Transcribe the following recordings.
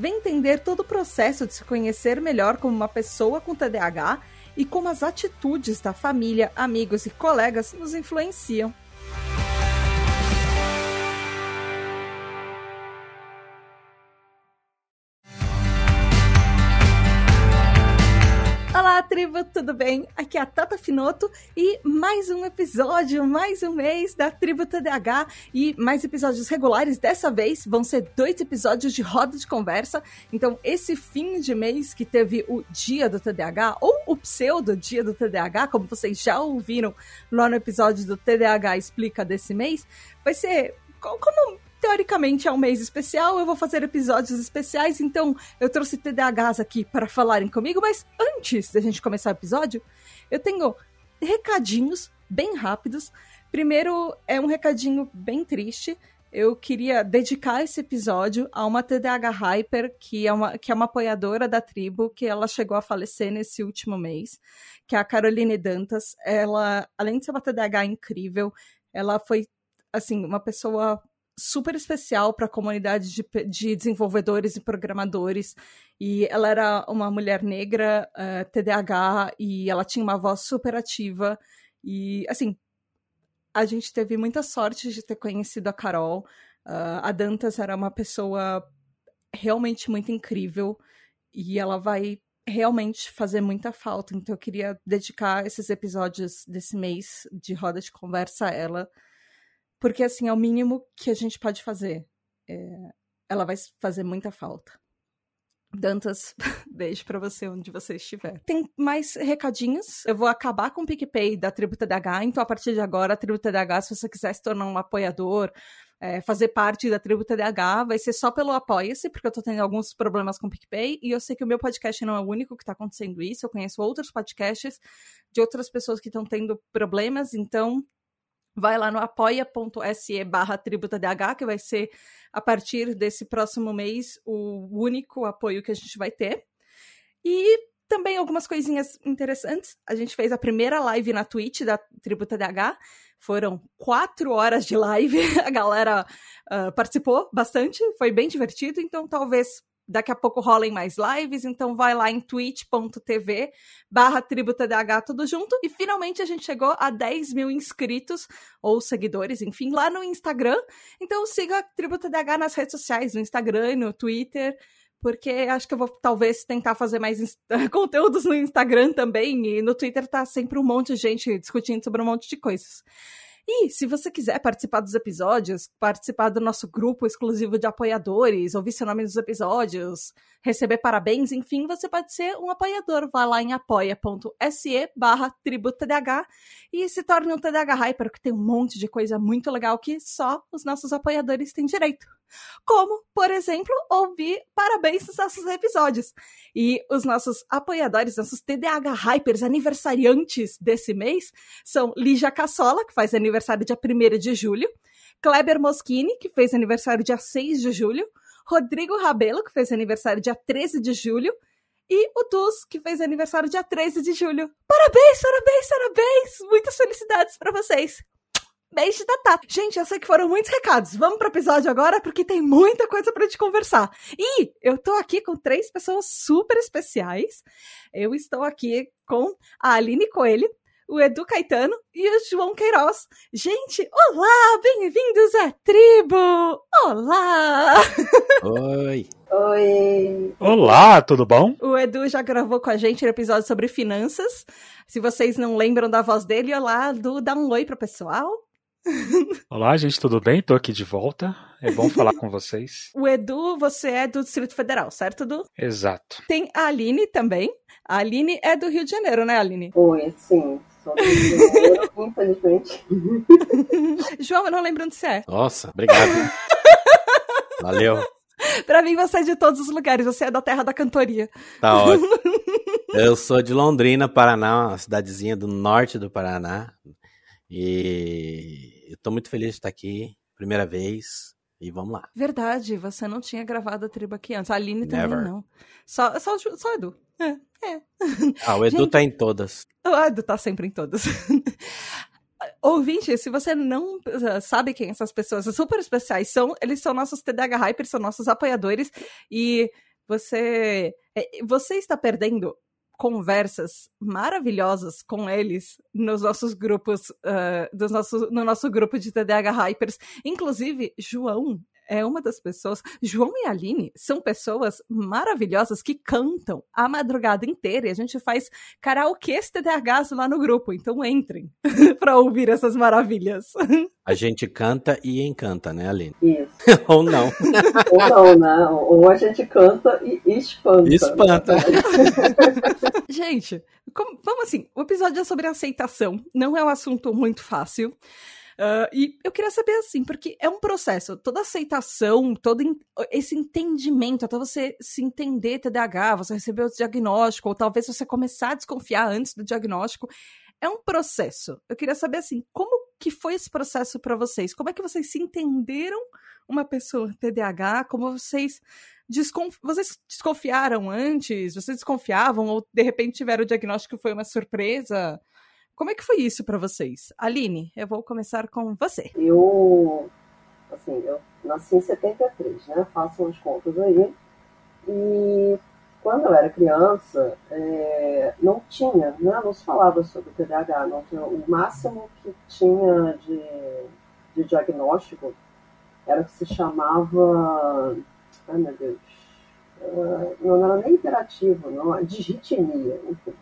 vem entender todo o processo de se conhecer melhor como uma pessoa com TDAH e como as atitudes da família, amigos e colegas nos influenciam. Olá, tribo, tudo bem? Aqui é a Tata Finoto e mais um episódio, mais um mês da Tribo TDAH e mais episódios regulares. Dessa vez vão ser dois episódios de roda de conversa. Então, esse fim de mês que teve o Dia do TDAH ou o pseudo Dia do TDAH, como vocês já ouviram lá no episódio do TDAH Explica desse mês, vai ser como teoricamente é um mês especial, eu vou fazer episódios especiais, então eu trouxe TDAHs aqui para falarem comigo, mas antes da gente começar o episódio, eu tenho recadinhos bem rápidos. Primeiro é um recadinho bem triste. Eu queria dedicar esse episódio a uma TDAH Hyper, que é uma, que é uma apoiadora da tribo, que ela chegou a falecer nesse último mês, que é a Caroline Dantas. Ela, além de ser uma TDAH incrível, ela foi, assim, uma pessoa super especial para a comunidade de, de, desenvolvedores e programadores. E ela era uma mulher negra, uh, eh, TDAH, e ela tinha uma voz super ativa. E, assim, a gente teve muita sorte de ter conhecido a Carol. Uh, a Dantas era uma pessoa realmente muito incrível e ela vai realmente fazer muita falta. Então, eu queria dedicar esses episódios desse mês de roda de conversa a ela porque, assim, é o mínimo que a gente pode fazer. É... Ela vai fazer muita falta. Dantas, beijo para você onde você estiver. Tem mais recadinhos. Eu vou acabar com o PicPay da Tribo TDH, então a partir de agora, a Tribo TDH, se você quiser se tornar um apoiador, é, fazer parte da Tribo TDH, vai ser só pelo Apoia-se, porque eu tô tendo alguns problemas com o PicPay, e eu sei que o meu podcast não é o único que tá acontecendo isso, eu conheço outros podcasts de outras pessoas que estão tendo problemas, então vai lá no apoia.se barra tributadh, que vai ser a partir desse próximo mês o único apoio que a gente vai ter. E também algumas coisinhas interessantes. A gente fez a primeira live na Twitch da Tributa DH. Foram quatro horas de live. A galera uh, participou bastante. Foi bem divertido. Então, talvez daqui a pouco rolem mais lives, então vai lá em twitch.tv barra tributadh tudo junto. E finalmente a gente chegou a 10 mil inscritos, ou seguidores, enfim, lá no Instagram. Então siga a TributaDH nas redes sociais, no Instagram e no Twitter, porque acho que eu vou talvez tentar fazer mais conteúdos no Instagram também, e no Twitter tá sempre um monte de gente discutindo sobre um monte de coisas. E se você quiser participar dos episódios, participar do nosso grupo exclusivo de apoiadores, ouvir seu nome nos episódios, receber parabéns, enfim, você pode ser um apoiador. Vá lá em apoia.se barra tributadh e se torne um TDH Hyper, que tem um monte de coisa muito legal que só os nossos apoiadores têm direito como, por exemplo, ouvir parabéns nos nossos episódios. E os nossos apoiadores, nossos TDAH Hypers aniversariantes desse mês são Lígia Cassola, que faz aniversário dia 1 de julho, Kleber Moschini, que fez aniversário dia 6 de julho, Rodrigo Rabelo, que fez aniversário dia 13 de julho, e o Dus, que fez aniversário dia 13 de julho. Parabéns, parabéns, parabéns! Muitas felicidades para vocês! Beijo da Tata. Gente, eu sei que foram muitos recados. Vamos pro episódio agora, porque tem muita coisa pra gente conversar. E eu tô aqui com três pessoas super especiais. Eu estou aqui com a Aline Coelho, o Edu Caetano e o João Queiroz. Gente, olá! Bem-vindos à tribo! Olá! Oi! Oi! Olá, tudo bom? O Edu já gravou com a gente um episódio sobre finanças. Se vocês não lembram da voz dele, olá, Edu, dá um oi pro pessoal. Olá, gente, tudo bem? Tô aqui de volta. É bom falar com vocês. O Edu, você é do Distrito Federal, certo, Edu? Exato. Tem a Aline também. A Aline é do Rio de Janeiro, né, Aline? Oi, sim. Sou do Rio de Janeiro, infelizmente. João, eu não lembro onde você é. Nossa, obrigado. Valeu. pra mim, você é de todos os lugares, você é da terra da cantoria. Tá ótimo. Eu sou de Londrina, Paraná, uma cidadezinha do norte do Paraná. E eu tô muito feliz de estar aqui, primeira vez. E vamos lá. Verdade, você não tinha gravado a tribo aqui antes. A Aline também Never. não. Só, só, só o Edu. É, é. Ah, o Edu Gente. tá em todas. O Edu tá sempre em todas. Ouvinte, se você não uh, sabe quem essas pessoas super especiais são, eles são nossos TDH Hypers, são nossos apoiadores, e você, é, você está perdendo conversas maravilhosas com eles nos nossos grupos, uh, dos nossos, no nosso grupo de TDH Hypers. Inclusive, João é uma das pessoas. João e Aline são pessoas maravilhosas que cantam a madrugada inteira e a gente faz karaokês TDHs lá no grupo. Então entrem para ouvir essas maravilhas. A gente canta e encanta, né, Aline? Isso. Ou não. Ou não, né? Ou a gente canta e espanta. Espanta. Gente, como- vamos assim, o episódio é sobre aceitação, não é um assunto muito fácil. Ah, e eu queria saber assim, porque é um processo, toda aceitação, todo esse entendimento, até você se entender TDAH, você receber o diagnóstico, ou talvez você começar a desconfiar antes do diagnóstico, é um processo. Eu queria saber assim, como que foi esse processo para vocês? Como é que vocês se entenderam uma pessoa TDAH? Como vocês desconf... vocês desconfiaram antes? Vocês desconfiavam ou de repente tiveram o diagnóstico que foi uma surpresa? Como é que foi isso para vocês? Aline, eu vou começar com você. Eu, assim, eu nasci em 73, né? Façam as contas aí. E quando eu era criança, é, não tinha, né? Não se falava sobre TDAH. Não tinha, o máximo que tinha de, de diagnóstico era o que se chamava. Ai, meu Deus. ah, não era nem hiperativo, não, a disritmia, enfim.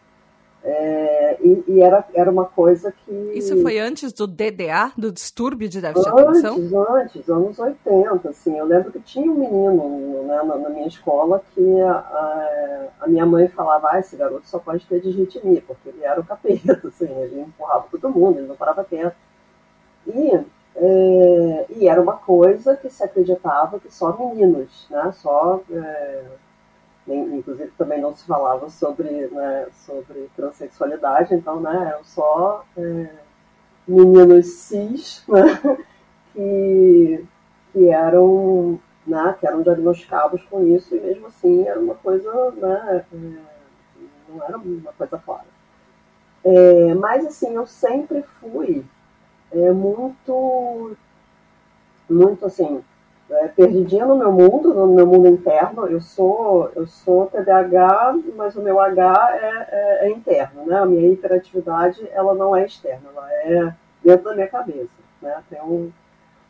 É, e e era, era uma coisa que. Isso foi antes do DDA, do distúrbio de déficit de atenção? Antes, antes, anos 80, assim, eu lembro que tinha um menino né, na, na minha escola que a, a, minha mãe falava, ah, esse garoto só pode ter digitmia, porque ele era o capeta, assim, ele empurrava todo mundo, ele não parava quieto. E, é, e era uma coisa que se acreditava que só meninos, né, só... é, inclusive também não se falava sobre, né, sobre transexualidade, então, né, eram só é, meninos cis, né, que, que eram né, que eram diagnosticados com isso e mesmo assim era uma coisa, né, é, não era uma coisa clara. É, mas assim, eu sempre fui é, muito, muito assim, é, perdidinha no meu mundo, no meu mundo interno. Eu sou, eu sou TDAH, mas o meu H é, é, é interno, né? A minha hiperatividade, ela não é externa, ela é dentro da minha cabeça, né? Tem um,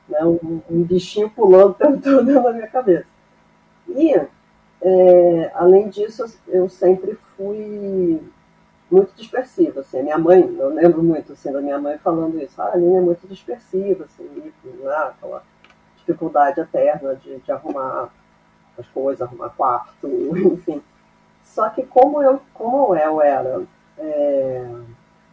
né, um, um bichinho pulando dentro da minha cabeça. E, é, além disso, eu sempre fui muito dispersiva, assim, a minha mãe, eu lembro muito, assim, da minha mãe falando isso, ah, a Aline é muito dispersiva, assim, né, aquela dificuldade eterna de, de arrumar as coisas, arrumar quarto, enfim. Só que como eu, como eu era, é,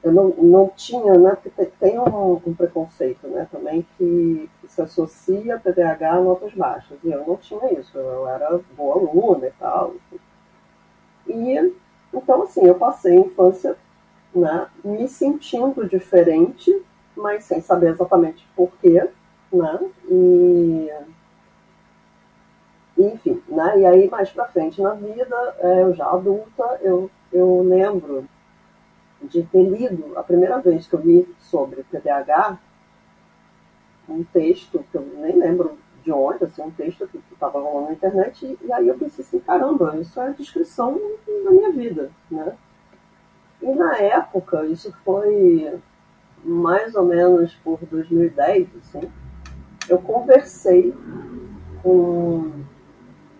eu não, não tinha, né, porque tem- tem um, um preconceito, né, também que, que se associa TDAH a notas baixas, e eu não tinha isso, eu era boa aluna e tal, enfim. E, então, assim, eu passei a infância, né, me sentindo diferente, mas sem saber exatamente porquê, né? E, enfim, né? E aí mais pra frente na vida, é, eu já adulta, eu, eu lembro de ter lido a primeira vez que eu li sobre TDAH, um texto que eu nem lembro de onde, assim, um texto que estava rolando na internet, e, e aí eu pensei assim, caramba, isso é a descrição da minha vida, né? E na época, isso foi mais ou menos por 2010, assim, eu conversei com um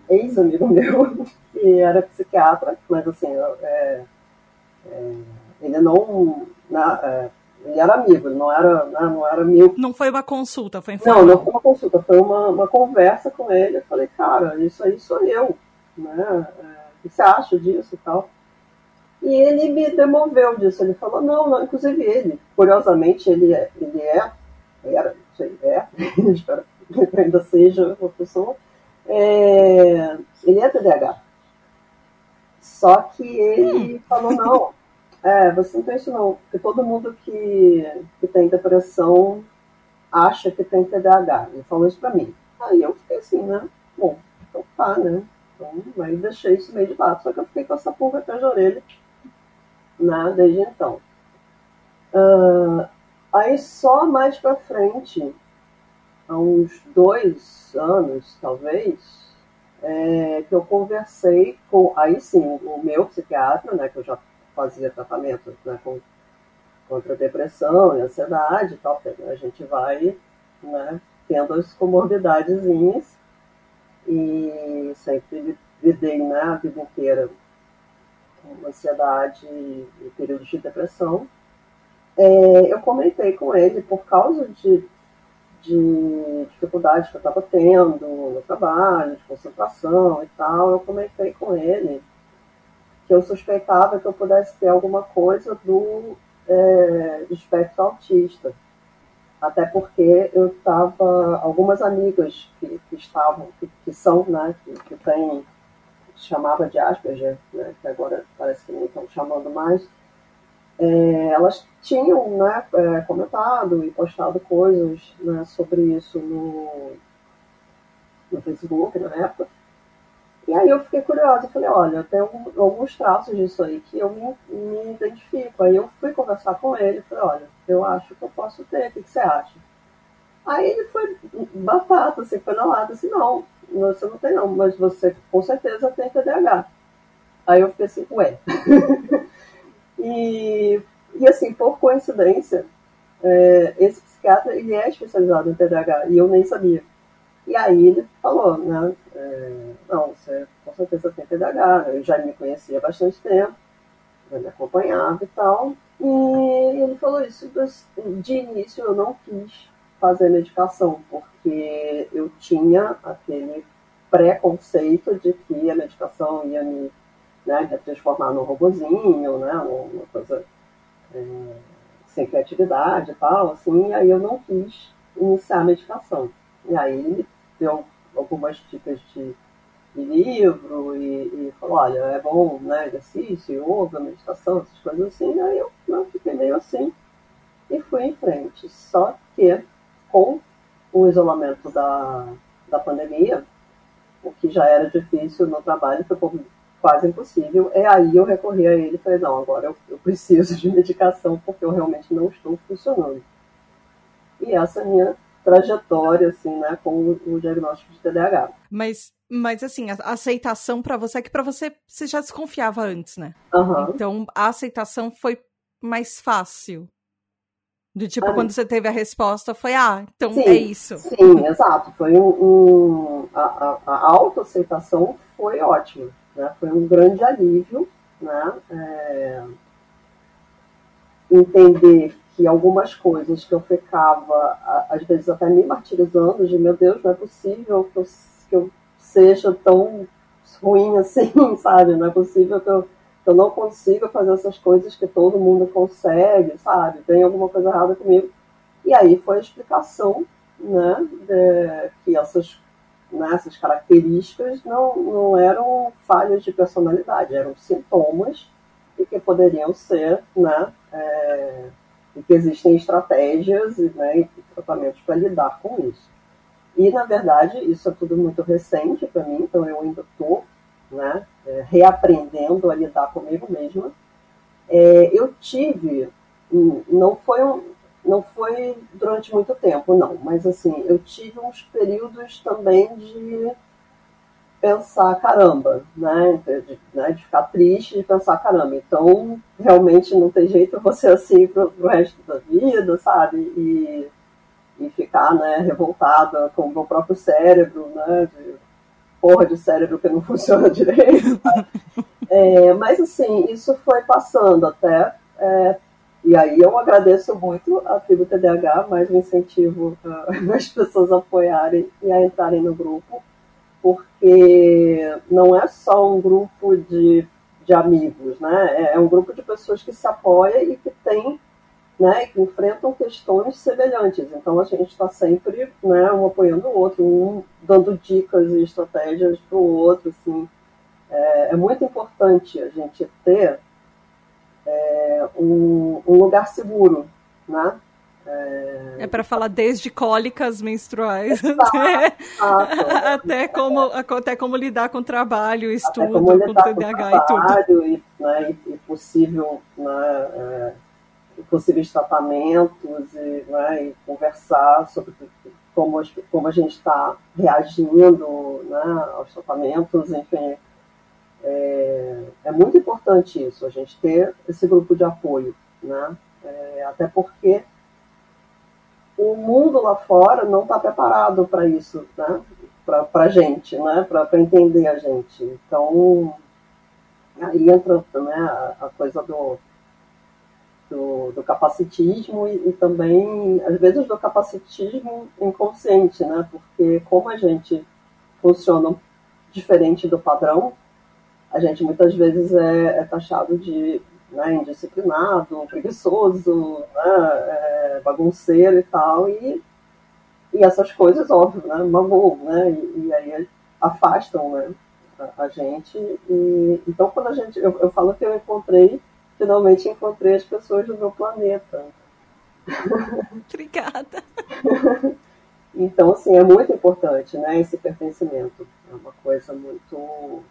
ex-amigo meu, que era psiquiatra, mas assim, é, é, ele não. Na, é, ele era amigo, ele não era, né, não era meu. Não foi uma consulta, foi Não, informal. não foi uma consulta, foi uma, uma conversa com ele. Eu falei, cara, isso aí sou eu. Né? É, o que você acha disso e tal? E ele me demoveu disso. Ele falou, não, não, inclusive ele, curiosamente, ele é, ele é era, não sei, é, espero que ainda seja uma pessoa, é, ele é TDAH. Só que ele hum. falou, não, é, você não tem isso não, porque todo mundo que, que tem depressão acha que tem TDAH. Ele falou isso pra mim. Aí eu fiquei assim, né? Bom, então tá, né? Então, aí deixei isso meio de lado. Só que eu fiquei com essa pulga atrás da orelha, né? Desde então. Uh, aí só mais pra frente, há uns dois anos, talvez, é, que eu conversei com, aí sim, o meu psiquiatra, né, que eu já fazia tratamento né, com, contra a depressão e ansiedade e tal, a gente vai né, tendo as comorbidadezinhas e sempre lidei né, a vida inteira com ansiedade e períodos de depressão. É, eu comentei com ele por causa de de dificuldade que eu estava tendo no trabalho, de concentração e tal, eu comentei com ele que eu suspeitava que eu pudesse ter alguma coisa do, é, espectro autista. Até porque eu estava, algumas amigas que, que estavam, que, que, são, né, que, que tem, chamava de Asperger, né, que agora parece que nem estão chamando mais, é, elas tinham né, é, comentado e postado coisas né, sobre isso no, no Facebook na época. E aí eu fiquei curiosa, falei, olha, tenho alguns traços disso aí que eu me, me identifico. Aí eu fui conversar com ele, falei, olha, eu acho que eu posso ter, o que, que você acha? Aí ele foi batata, assim, foi na lata, assim, não, você não tem não, mas você com certeza tem TDAH. Aí eu fiquei assim, ué. E, e assim, por coincidência, é, esse psiquiatra ele é especializado em TDAH e eu nem sabia. E aí ele falou, né? É, não, você com certeza tem TDAH, eu já me conhecia há bastante tempo, já me acompanhava e tal. E ele falou isso, de início eu não quis fazer medicação, porque eu tinha aquele preconceito de que a medicação ia me né, transformar num robozinho, né, uma coisa é, sem criatividade e tal, assim, e aí eu não quis iniciar a medicação. E aí deu algumas dicas de, de livro e, e, falou, olha, é bom, né, exercício, yoga, meditação, essas coisas assim, e aí eu não, fiquei meio assim e fui em frente. Só que com o isolamento da, da pandemia, o que já era difícil no trabalho foi por quase impossível. É aí eu recorri a ele e falei, não, agora eu, eu preciso de medicação porque eu realmente não estou funcionando. E essa é a minha trajetória, assim, né, com o, o diagnóstico de TDAH. Mas, mas assim, a aceitação para você é que para você, você já desconfiava antes, né? Uhum. Então, a aceitação foi mais fácil. Do tipo, ah, quando você teve a resposta, foi, ah, então sim, é isso. Sim, exato. Foi um. um a, a, a autoaceitação foi ótima. Né? Foi um grande alívio né? É, entender que algumas coisas que eu ficava, às vezes até me martirizando, de meu Deus, não é possível que eu, que eu seja tão ruim assim, sabe? Não é possível que eu, que eu não consiga fazer essas coisas que todo mundo consegue, sabe? Tem alguma coisa errada comigo. E aí foi a explicação, né, de, que essas né, essas características não, não eram falhas de personalidade, eram sintomas e que poderiam ser, né, é, e que existem estratégias né, e tratamentos para lidar com isso. E, na verdade, isso é tudo muito recente para mim, então eu ainda estou né, é, reaprendendo a lidar comigo mesma. É, eu tive, não foi um, não foi durante muito tempo, não, mas assim, eu tive uns períodos também de pensar, caramba, né? De, né? de ficar triste, de pensar, caramba, então realmente não tem jeito você assim pro, pro resto da vida, sabe? E, e ficar, né, revoltada com o meu próprio cérebro, né? De, porra de cérebro que não funciona direito. é, mas assim, isso foi passando até é, e aí eu agradeço muito a tribo TDAH, mais um incentivo as pessoas a apoiarem e a entrarem no grupo, porque não é só um grupo de, de amigos, né? É, é um grupo de pessoas que se apoia e que tem né, que enfrentam questões semelhantes. Então a gente está sempre né, um apoiando o outro, um dando dicas e estratégias para o outro. Assim. É, é, muito importante a gente ter é, um, um, lugar seguro, né? É, é para falar desde cólicas menstruais até, até, como, até como lidar com trabalho, estudo, com TDAH com e tudo. E, né, e possível né, é, possíveis tratamentos e, né, e conversar sobre como, como a gente está reagindo né, aos tratamentos, enfim. É, é, muito importante isso, a gente ter esse grupo de apoio, né? É, até porque o mundo lá fora não está preparado para isso, né? Para a gente, né? Para entender a gente. Então, aí entra né, a, a coisa do do, do capacitismo e, e, também, às vezes, do capacitismo inconsciente, né? Porque como a gente funciona diferente do padrão, a gente muitas vezes é, é taxado de né, indisciplinado, preguiçoso, né, é, bagunceiro e tal, e, e essas coisas, óbvio, né, magoam, né, e, e aí afastam, né, a, a gente. E, então, quando a gente, eu, eu falo que eu encontrei finalmente encontrei as pessoas do meu planeta. Obrigada. então, assim, é muito importante, né, esse pertencimento. É uma coisa muito,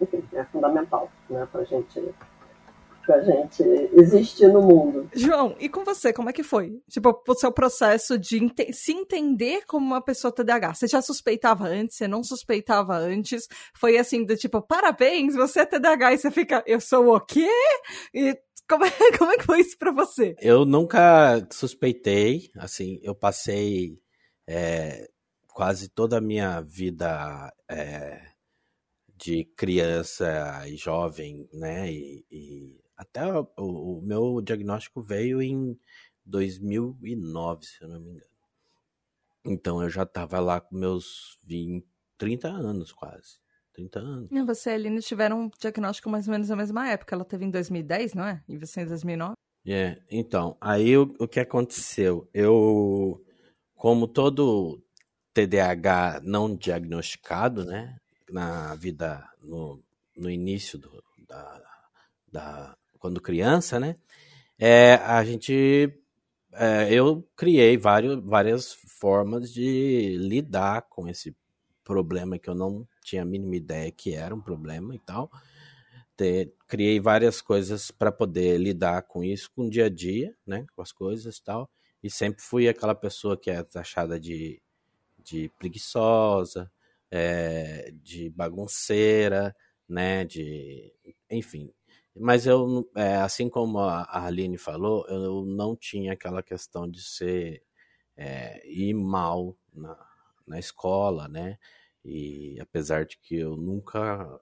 enfim, é fundamental, né, para gente pra gente existir no mundo. João, e com você, como é que foi? Tipo, o seu processo de ente se entender como uma pessoa TDAH. Você já suspeitava antes, você não suspeitava antes? Foi assim, do tipo, parabéns, você é TDAH, e você fica, eu sou o quê? E como é, como é que foi isso pra você? Eu nunca suspeitei, assim, eu passei é, quase toda a minha vida é, de criança e jovem, né, e, e até o, o, meu diagnóstico veio em 2009, se eu não me engano. Então eu já estava lá com meus 20, 30 anos quase. 30 anos. E você e a Aline tiveram um diagnóstico mais ou menos na mesma época. Ela teve em 2010, não é? E você em 2009? É, yeah. então, aí o, o que aconteceu? Eu, como todo TDAH não diagnosticado, né, na vida, no, no início do, da, da, quando criança, né? É, a gente, é, eu criei vários, várias formas de lidar com esse problema que eu não tinha a mínima ideia que era um problema e tal. Criei várias coisas para poder lidar com isso, com o dia a dia, né? Com as coisas e tal. E sempre fui aquela pessoa que é taxada de, de preguiçosa, é, de bagunceira, né? De, enfim, mas eu, é, assim como a Aline falou, eu não tinha aquela questão de ser é, ir mal na, na escola, né? E apesar de que eu nunca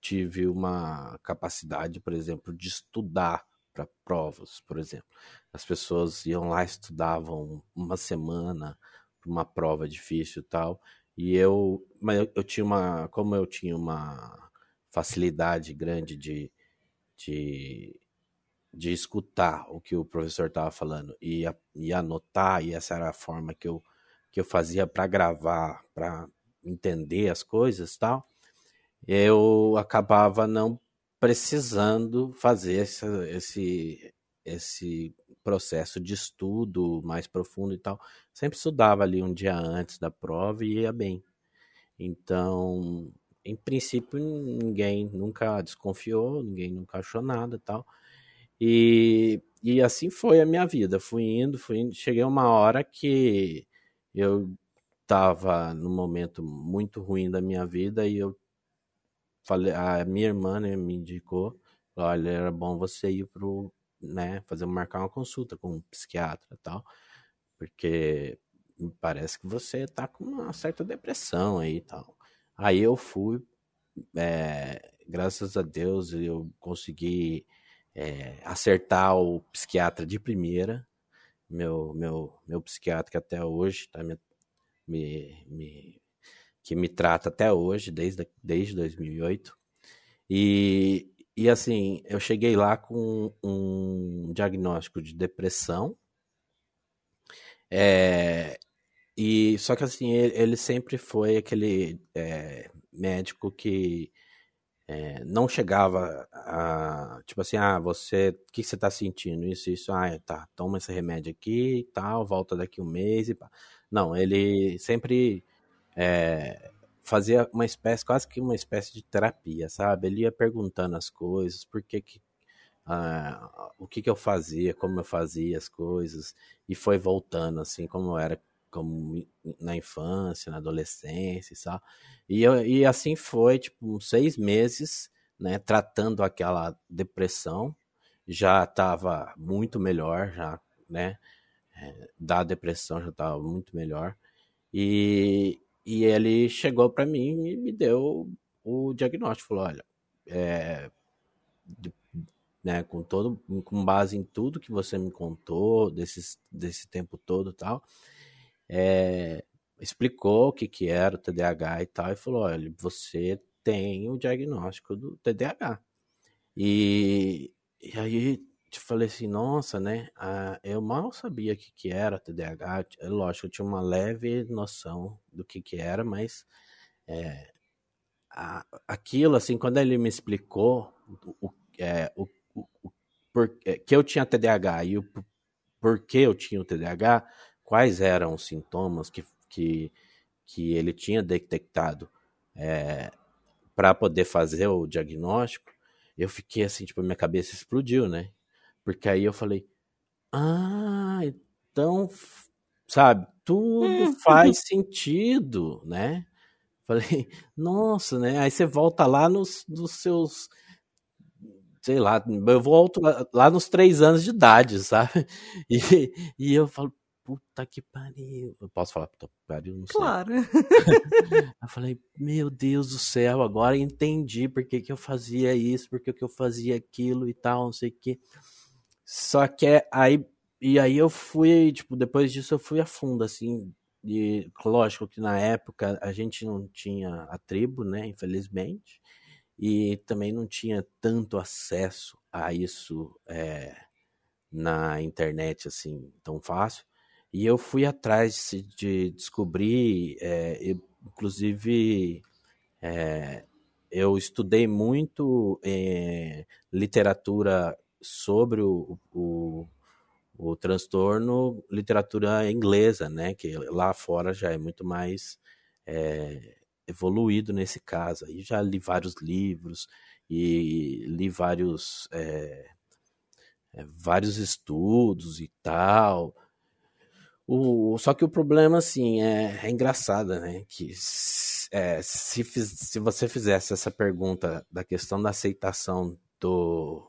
tive uma capacidade, por exemplo, de estudar para provas, por exemplo. As pessoas iam lá, estudavam uma semana para uma prova difícil e tal. E eu, mas eu, eu tinha uma, como eu tinha uma facilidade grande de de, de escutar o que o professor estava falando e, e anotar, e essa era a forma que eu, que eu fazia para gravar, para entender as coisas tal, eu acabava não precisando fazer esse, esse processo de estudo mais profundo e tal. Sempre estudava ali um dia antes da prova e ia bem. Então, em princípio, ninguém nunca desconfiou, ninguém nunca achou nada tal. E, e assim foi a minha vida. Fui indo, fui indo. Cheguei uma hora que eu estava num momento muito ruim da minha vida e eu falei, a minha irmã né, me indicou, olha, era bom você ir pro, né, fazer marcar uma consulta com um psiquiatra tal, porque parece que você tá com uma certa depressão aí e tal. Aí eu fui, é, graças a Deus, eu consegui é, acertar o psiquiatra de primeira. Meu, meu, meu psiquiatra que até hoje tá me, me, me, que me trata até hoje, desde, desde 2008. E, e assim, eu cheguei lá com um diagnóstico de depressão. É, e só que assim, ele, ele sempre foi aquele é, médico que é, não chegava a tipo assim, ah, você, o que você tá sentindo? Isso, isso, ah, tá, toma esse remédio aqui e tal, volta daqui um mês e pá. Não, ele sempre é, fazia uma espécie, quase que uma espécie de terapia, sabe? Ele ia perguntando as coisas, por que que ah, o que que eu fazia, como eu fazia as coisas, e foi voltando assim, como eu era como na infância, na adolescência e tal. E, eu, e assim foi, tipo, uns seis meses, né, tratando aquela depressão. Já estava muito melhor, já, né, é, da depressão já estava muito melhor. E, e ele chegou para mim e me deu o diagnóstico. Falou: olha, é, né, com todo, com base em tudo que você me contou desse, desse tempo todo tal, é, explicou o que, que era o TDAH e tal, e falou: olha, você tem o diagnóstico do TDAH. E, e aí eu falei assim, nossa, né? Ah, eu mal sabia o que, que era TDAH. É lógico, eu tinha uma leve noção do que, que era, mas é, a, aquilo, assim, quando ele me explicou o, é, o, o, o por, é, que eu tinha TDAH e o porquê eu tinha o TDAH, quais eram os sintomas que, que, que ele tinha detectado é, para poder fazer o diagnóstico, eu fiquei assim, tipo, minha cabeça explodiu, né? Porque aí eu falei, ah, então, sabe, tudo hum. faz sentido, né? Falei, nossa, né? Aí você volta lá nos, nos seus sei lá, eu volto lá, lá, nos três anos de idade, sabe? E, e eu falo, puta que pariu. Eu posso falar puta que pariu? Não sei. Claro. eu falei, meu Deus do céu, agora entendi por que, que eu fazia isso, por que, que eu fazia aquilo e tal, não sei o que. Só que aí, e aí eu fui, tipo, depois disso eu fui a fundo, assim, e lógico que na época a gente não tinha a tribo, né, infelizmente, e também não tinha tanto acesso a isso é, na internet, assim, tão fácil. E eu fui atrás de descobrir, é, inclusive, é, eu estudei muito é, literatura sobre o, o, o, transtorno, literatura inglesa, né? Que lá fora já é muito mais é, evoluído nesse caso. E já li vários livros e li vários, é, é vários estudos e tal. O, só que o problema, assim, é, é engraçado, né? Que é, se, se você fizesse essa pergunta da questão da aceitação do,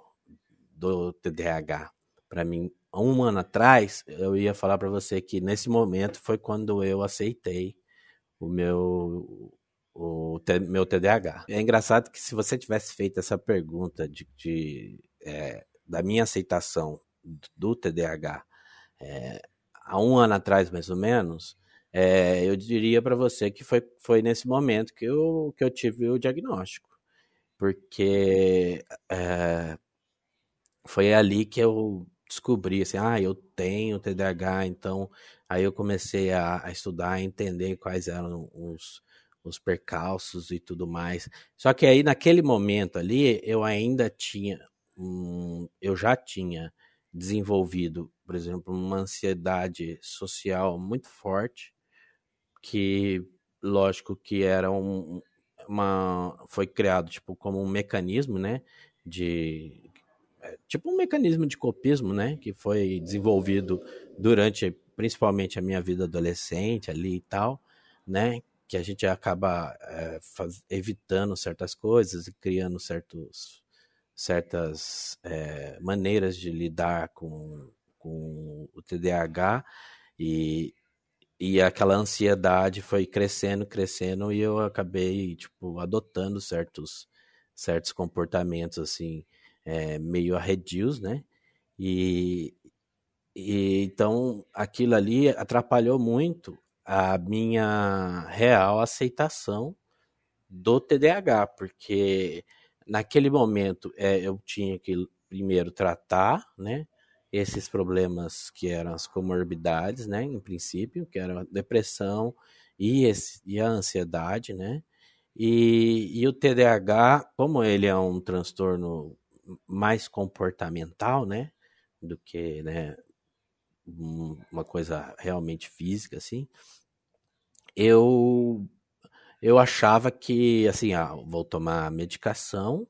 do TDAH para mim um ano atrás, eu ia falar para você que nesse momento foi quando eu aceitei o meu o meu TDAH. É engraçado que se você tivesse feito essa pergunta de, de é, da minha aceitação do TDAH é, há um ano atrás, mais ou menos, é, eu diria para você que foi, foi nesse momento que eu, que eu tive o diagnóstico. Porque é, foi ali que eu descobri assim, ah, eu tenho TDAH, então aí eu comecei a, a estudar, a entender quais eram os, os percalços e tudo mais. Só que aí naquele momento ali eu ainda tinha, um, eu já tinha desenvolvido, por exemplo, uma ansiedade social muito forte, que lógico que era um, uma foi criado tipo como um mecanismo, né, de tipo um mecanismo de copismo, né, que foi desenvolvido durante principalmente a minha vida adolescente ali e tal, né, que a gente acaba é, faz, evitando certas coisas e criando certos certas é, maneiras de lidar com, com o TDAH e, e aquela ansiedade foi crescendo, crescendo e eu acabei tipo adotando certos certos comportamentos assim é, meio arredios, né? E, e então aquilo ali atrapalhou muito a minha real aceitação do TDAH, porque naquele momento é, eu tinha que primeiro tratar, né? Esses problemas que eram as comorbidades, né? Em princípio, que era a depressão e, esse, e a ansiedade, né? E, e o TDAH, como ele é um transtorno mais comportamental, né? Do que, né? Uma coisa realmente física, assim. Eu eu achava que, assim, ah, vou tomar medicação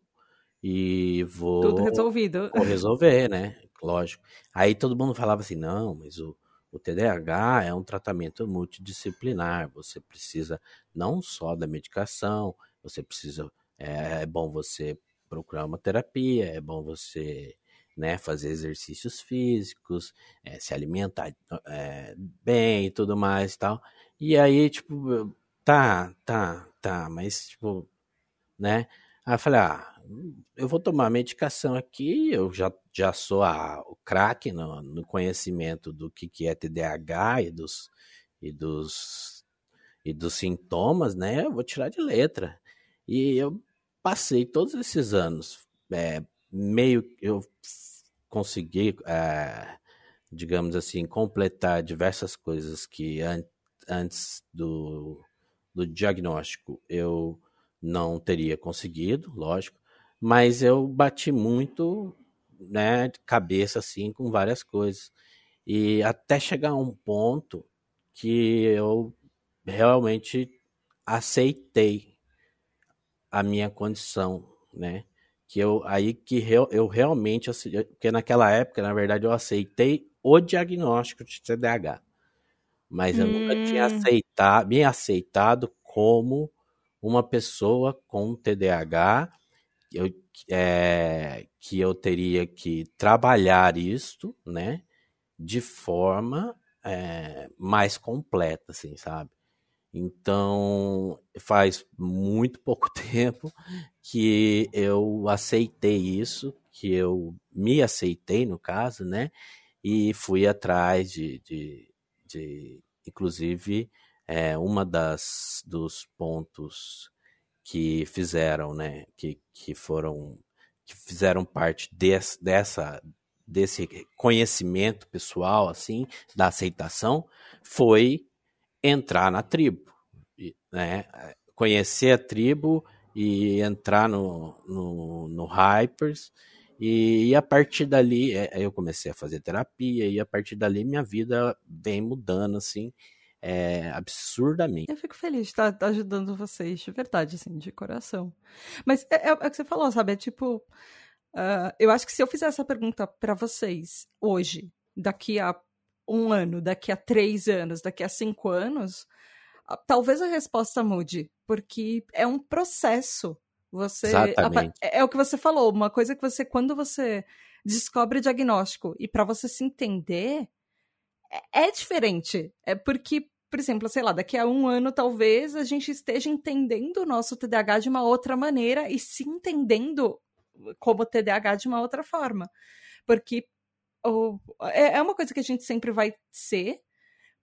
e vou. Tudo resolvido. Vou resolver, né? Lógico. Aí todo mundo falava assim: não, mas o, o TDAH é um tratamento multidisciplinar. Você precisa não só da medicação, você precisa. É, é bom você procurar uma terapia, é bom você né, fazer exercícios físicos, é, se alimentar é, bem e tudo mais e tal. E aí, tipo, tá, tá, tá, mas, tipo, né? Aí eu falei, ah, eu vou tomar medicação aqui, eu já, já sou a, o craque no, no, conhecimento do que, que é TDAH e dos, e, dos, e dos sintomas, né? Eu vou tirar de letra. E eu passei todos esses anos, é, meio eu consegui, é, digamos assim, completar diversas coisas que an antes do do diagnóstico eu não teria conseguido, lógico, mas eu bati muito, né, de cabeça assim com várias coisas. E até chegar a um ponto que eu realmente aceitei a minha condição, né? Que eu aí que eu, eu realmente, porque naquela época, na verdade, eu aceitei o diagnóstico de TDAH mas eu hum. nunca tinha hum. aceitado, me aceitado como uma pessoa com TDAH, eu, é, que eu teria que trabalhar isto, né, de forma é, mais completa, assim, sabe? Então, faz muito pouco tempo que eu aceitei isso, que eu me aceitei, no caso, né? E fui atrás de, de, de inclusive, é, uma das dos pontos que fizeram, né, que, que foram que fizeram parte desse, dessa desse conhecimento pessoal assim da aceitação foi entrar na tribo, né, conhecer a tribo e entrar no, no, no Hypers e, e, a partir dali, é, eu comecei a fazer terapia, e a partir dali minha vida vem mudando, assim, é, absurdamente. Eu fico feliz de estar tá, tá ajudando vocês, de verdade, assim, de coração. Mas é, é, é o que você falou, sabe? É tipo. Uh, eu acho que se eu fizer essa pergunta para vocês hoje, daqui a um ano, daqui a três anos, daqui a cinco anos, talvez a resposta mude, porque é um processo você Exatamente. É, é o que você falou, uma coisa que você quando você descobre o diagnóstico e para você se entender é, é diferente. É porque por exemplo, sei lá, daqui a um ano talvez a gente esteja entendendo o nosso TDAH de uma outra maneira e se entendendo como TDAH de uma outra forma. Porque oh, é uma coisa que a gente sempre vai ser,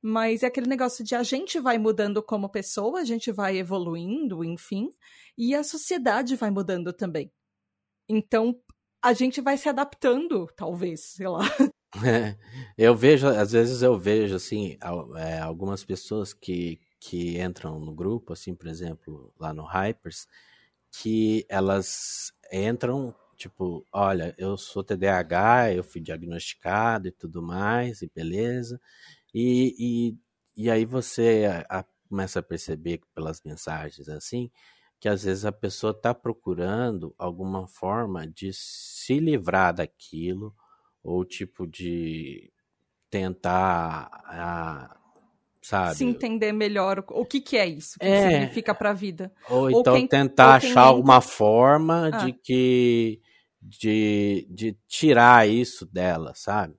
mas é aquele negócio de a gente vai mudando como pessoa, a gente vai evoluindo, enfim, e a sociedade vai mudando também. Então, a gente vai se adaptando, talvez, sei lá. É, eu vejo, às vezes eu vejo, assim, é, algumas pessoas que, que entram no grupo, assim, por exemplo, lá no Hypers, que elas entram, tipo, olha, eu sou TDAH, eu fui diagnosticado e tudo mais, e beleza, e, e, e aí você a, a, começa a perceber pelas mensagens assim que às vezes a pessoa está procurando alguma forma de se livrar daquilo ou tipo de tentar a, sabe se entender melhor o que que é isso o que, é, significa para a vida ou, ou então quem, tentar ou achar alguma forma ah. de que de, de tirar isso dela sabe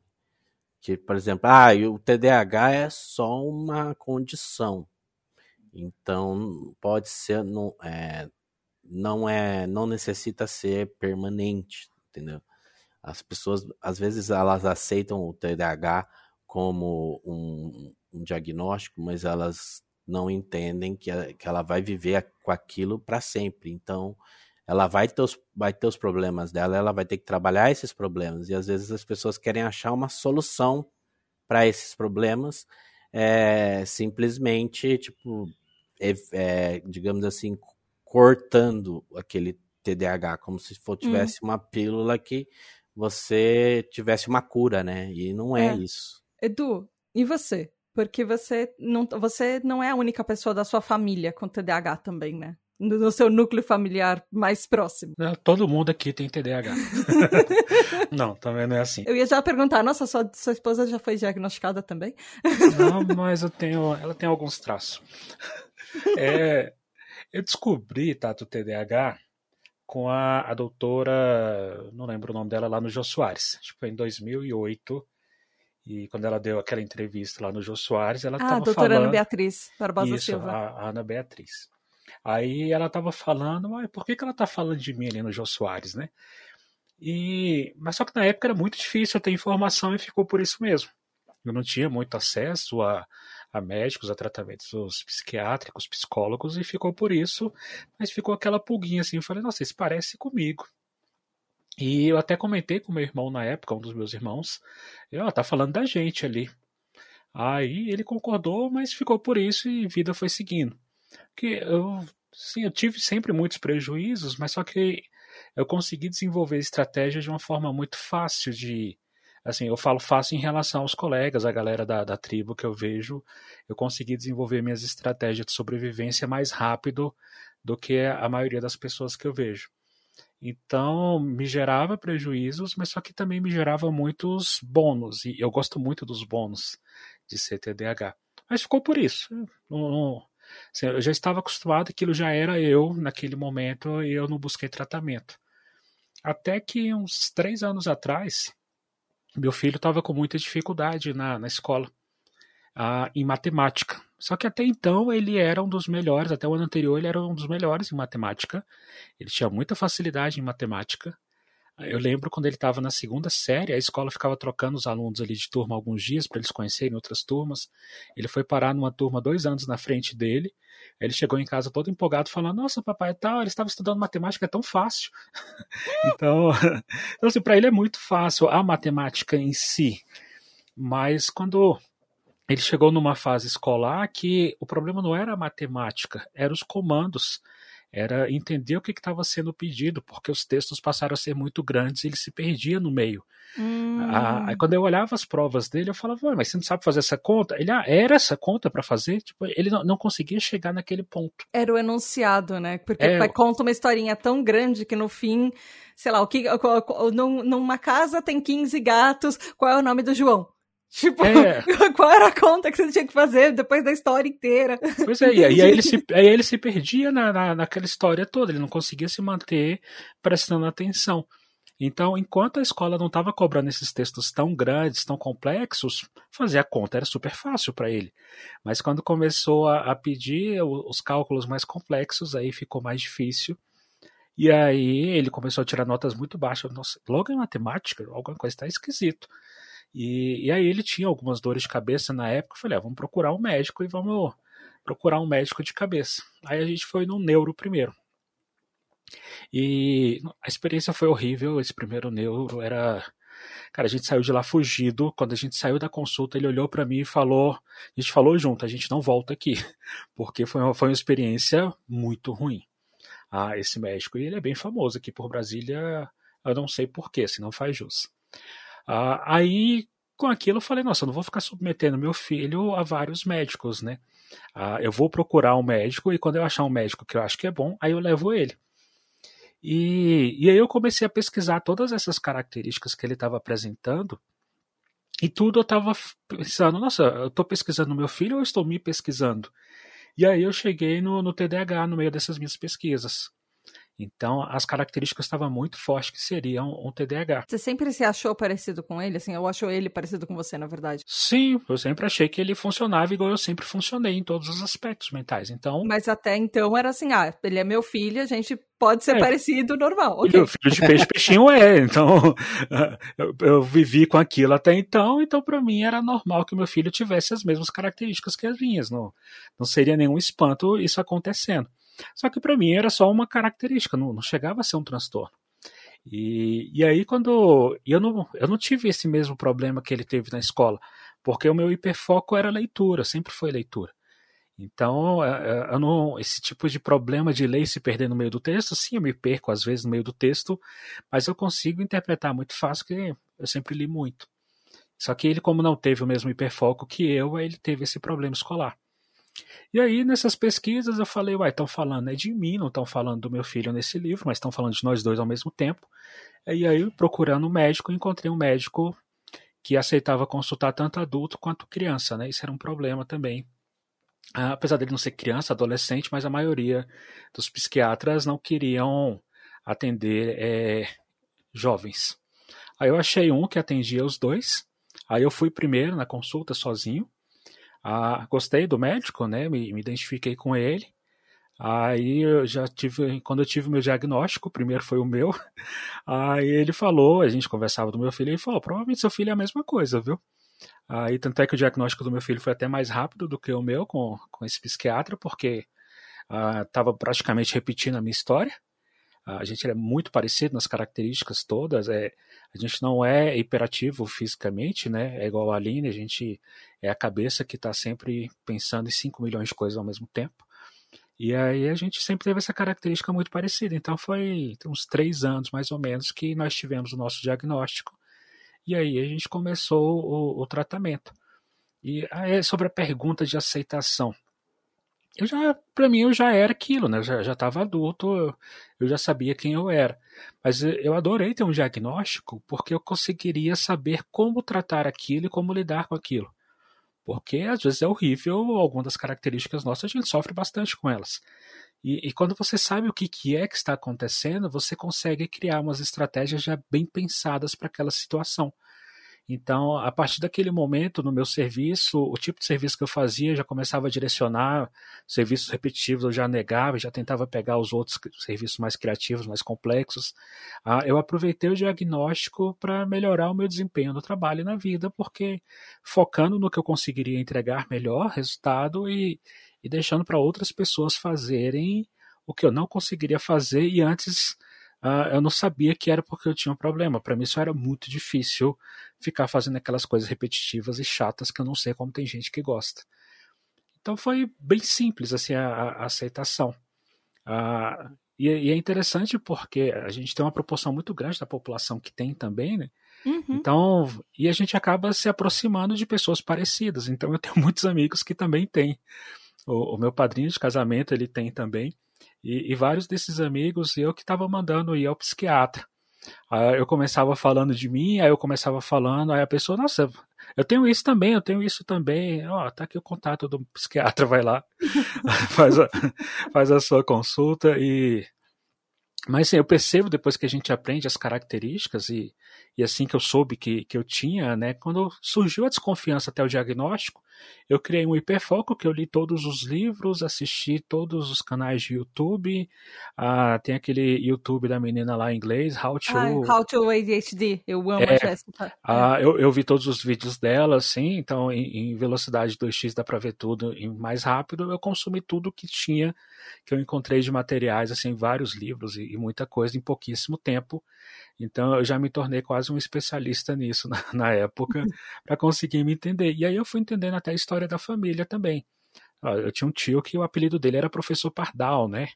que, por exemplo, ah, o TDAH é só uma condição. Então, pode ser, não é, não é, não necessita ser permanente, entendeu? As pessoas, às vezes, elas aceitam o TDAH como um, um diagnóstico, mas elas não entendem que, que ela vai viver com aquilo para sempre. Então, ela vai ter, os, vai ter os problemas dela, ela vai ter que trabalhar esses problemas. E às vezes as pessoas querem achar uma solução para esses problemas, é, simplesmente, tipo, é, é, digamos assim, cortando aquele TDAH, como se for, tivesse hum. uma pílula que você tivesse uma cura, né? E não é, é. isso. Edu, e você? Porque você não, você não é a única pessoa da sua família com TDAH também, né? No seu núcleo familiar mais próximo. todo mundo aqui tem TDAH. não, também não é assim. Eu ia já perguntar, nossa, sua, sua esposa já foi diagnosticada também? não, mas eu tenho, ela tem alguns traços. É, eu descobri, Tato, TDAH com a, a doutora, não lembro o nome dela, lá no Jô Soares. Acho que foi em 2008. E quando ela deu aquela entrevista lá no Jô Soares, ela estava ah, falando... Ah, doutora Ana Beatriz Barbosa isso, Silva. A, a Ana Beatriz. Aí ela estava falando, mas por que, que ela está falando de mim ali no Jô Soares, né? E, mas só que na época era muito difícil ter informação e ficou por isso mesmo. Eu não tinha muito acesso a, a médicos, a tratamentos psiquiátricos, psicólogos, e ficou por isso, mas ficou aquela pulguinha assim, eu falei, nossa, isso parece comigo. E eu até comentei com meu irmão na época, um dos meus irmãos, ó, tá falando da gente ali. Aí ele concordou, mas ficou por isso e vida foi seguindo. Que eu, sim, eu tive sempre muitos prejuízos, mas só que eu consegui desenvolver estratégias de uma forma muito fácil de assim, eu falo fácil em relação aos colegas, a galera da, da tribo que eu vejo, eu consegui desenvolver minhas estratégias de sobrevivência mais rápido do que a maioria das pessoas que eu vejo. Então, me gerava prejuízos, mas só que também me gerava muitos bônus, e eu gosto muito dos bônus de CTDH. Mas ficou por isso. Não, não, assim, eu já estava acostumado, aquilo já era eu naquele momento e eu não busquei tratamento. Até que uns três anos atrás, meu filho estava com muita dificuldade na, na escola, ah, em matemática. Só que até então ele era um dos melhores, até o ano anterior ele era um dos melhores em matemática. Ele tinha muita facilidade em matemática. Eu lembro quando ele estava na segunda série, a escola ficava trocando os alunos ali de turma alguns dias para eles conhecerem outras turmas. Ele foi parar numa turma dois anos na frente dele. Ele chegou em casa todo empolgado, falando: Nossa, papai, é tal, ele estava estudando matemática, é tão fácil. então, então assim, para ele é muito fácil a matemática em si. Mas quando ele chegou numa fase escolar que o problema não era a matemática, eram os comandos era entender o que estava sendo pedido, porque os textos passaram a ser muito grandes e ele se perdia no meio. Hum. Ah, aí quando eu olhava as provas dele, eu falava, mas você não sabe fazer essa conta? Ele, ah, era essa conta para fazer? Tipo, ele não, não, conseguia chegar naquele ponto. Era o enunciado, né? Porque é, conta uma historinha tão grande que no fim, sei lá, o que, numa casa tem 15 gatos, qual é o nome do João? Tipo, é. qual era a conta que você tinha que fazer depois da história inteira? Pois é, e aí, ele se, aí ele se perdia na, na, naquela história toda, ele não conseguia se manter prestando atenção. Então, enquanto a escola não estava cobrando esses textos tão grandes, tão complexos, fazer a conta era super fácil para ele. Mas quando começou a, a pedir os cálculos mais complexos, aí ficou mais difícil. E aí ele começou a tirar notas muito baixas. Nossa, logo em matemática, alguma coisa está esquisito. E, e aí ele tinha algumas dores de cabeça na época. Eu falei, ah, vamos procurar um médico e vamos procurar um médico de cabeça. Aí a gente foi no neuro primeiro. E a experiência foi horrível. Esse primeiro neuro era. Cara, a gente saiu de lá fugido. Quando a gente saiu da consulta, ele olhou para mim e falou: A gente falou junto, a gente não volta aqui. Porque foi uma, foi uma experiência muito ruim. Ah, esse médico. E ele é bem famoso aqui por Brasília. Eu não sei porquê, se não faz jus. Ah, aí, com aquilo, eu falei: nossa, eu não vou ficar submetendo meu filho a vários médicos, né? Ah, eu vou procurar um médico e quando eu achar um médico que eu acho que é bom, aí eu levo ele. E, e aí eu comecei a pesquisar todas essas características que ele estava apresentando. E tudo eu estava pensando, nossa, eu estou pesquisando meu filho ou estou me pesquisando? E aí eu cheguei no, no TDAH no meio dessas minhas pesquisas. Então, as características estavam muito fortes que seriam um TDAH. Você sempre se achou parecido com ele? Assim, eu acho ele parecido com você, na verdade. Sim, eu sempre achei que ele funcionava igual eu sempre funcionei em todos os aspectos mentais. Então. Mas até então era assim, ah, ele é meu filho, a gente pode ser é. parecido, normal. Okay. Filho, filho de peixe, peixinho é. Então, eu, eu, vivi com aquilo até então, então para mim era normal que meu filho tivesse as mesmas características que as minhas. Não, não seria nenhum espanto isso acontecendo. Só que para mim era só uma característica, não, não chegava a ser um transtorno. E, e aí quando eu não, eu não tive esse mesmo problema que ele teve na escola, porque o meu hiperfoco era leitura, sempre foi leitura. Então, é, é, não, esse tipo de problema de ler e se perder no meio do texto, sim, eu me perco às vezes no meio do texto, mas eu consigo interpretar muito fácil, porque eu sempre li muito. Só que ele, como não teve o mesmo hiperfoco que eu, ele teve esse problema escolar. E aí, nessas pesquisas, eu falei, uai, estão falando é de mim, não estão falando do meu filho nesse livro, mas estão falando de nós dois ao mesmo tempo. E aí, procurando um médico, encontrei um médico que aceitava consultar tanto adulto quanto criança, né? Isso era um problema também. Ah, apesar dele não ser criança, adolescente, mas a maioria dos psiquiatras não queriam atender é, jovens. Aí eu achei um que atendia os dois. Aí eu fui primeiro na consulta sozinho. Ah, gostei do médico, né? Me, me identifiquei com ele. Aí eu já tive, quando eu tive meu diagnóstico, o primeiro foi o meu. Aí ele falou, a gente conversava do meu filho, ele falou: provavelmente seu filho é a mesma coisa, viu? Aí tanto é que o diagnóstico do meu filho foi até mais rápido do que o meu com, com esse psiquiatra, porque estava uh, praticamente repetindo a minha história. A gente é muito parecido nas características todas. É, a gente não é hiperativo fisicamente, né? É igual a Aline, a gente é a cabeça que está sempre pensando em 5 milhões de coisas ao mesmo tempo. E aí a gente sempre teve essa característica muito parecida. Então foi uns três anos mais ou menos que nós tivemos o nosso diagnóstico. E aí a gente começou o, o tratamento. E aí, sobre a pergunta de aceitação, eu já, para mim, eu já era aquilo, né? Eu já estava adulto, eu, eu, já sabia quem eu era. Mas eu adorei ter um diagnóstico porque eu conseguiria saber como tratar aquilo e como lidar com aquilo. Porque às vezes é horrível, algumas das características nossas a gente sofre bastante com elas. E, e quando você sabe o que, que é que está acontecendo, você consegue criar umas estratégias já bem pensadas para aquela situação. Então, a partir daquele momento, no meu serviço, o tipo de serviço que eu fazia já começava a direcionar serviços repetitivos, eu já negava, já tentava pegar os outros serviços mais criativos, mais complexos. Ah, eu aproveitei o diagnóstico para melhorar o meu desempenho no trabalho e na vida, porque focando no que eu conseguiria entregar melhor resultado e, e deixando para outras pessoas fazerem o que eu não conseguiria fazer e antes uh, eu não sabia que era porque eu tinha um problema. Para mim isso era muito difícil ficar fazendo aquelas coisas repetitivas e chatas que eu não sei como tem gente que gosta. Então foi bem simples assim a, a aceitação. Uh, e, e, é interessante porque a gente tem uma proporção muito grande da população que tem também, né? Uhum. Então, e a gente acaba se aproximando de pessoas parecidas. Então, eu tenho muitos amigos que também têm. O, o meu padrinho de casamento, ele tem também. E, e vários desses amigos, eu que estava mandando ir ao psiquiatra. Aí eu começava falando de mim, aí eu começava falando, aí a pessoa, nossa, eu tenho isso também, eu tenho isso também. Ó, oh, tá aqui o contato do psiquiatra, vai lá, faz, a, faz a sua consulta e mas assim, eu percebo depois que a gente aprende as características e, e assim que eu soube que, que eu tinha, né, quando surgiu a desconfiança até o diagnóstico, eu criei um hiperfoco que eu li todos os livros, assisti todos os canais de YouTube. Ah, tem aquele YouTube da menina lá em inglês, How to. Ah, How to ADHD. Eu amo é, a Jessica. Ah, é. eu, eu vi todos os vídeos dela, assim, então em, em velocidade 2x dá para ver tudo em mais rápido. Eu consumi tudo que tinha, que eu encontrei de materiais, assim, vários livros e, e muita coisa em pouquíssimo tempo. Então eu já me tornei quase um especialista nisso na, na época para conseguir me entender. E aí eu fui entendendo até a história da família também. Eu tinha um tio que o apelido dele era professor Pardal, né?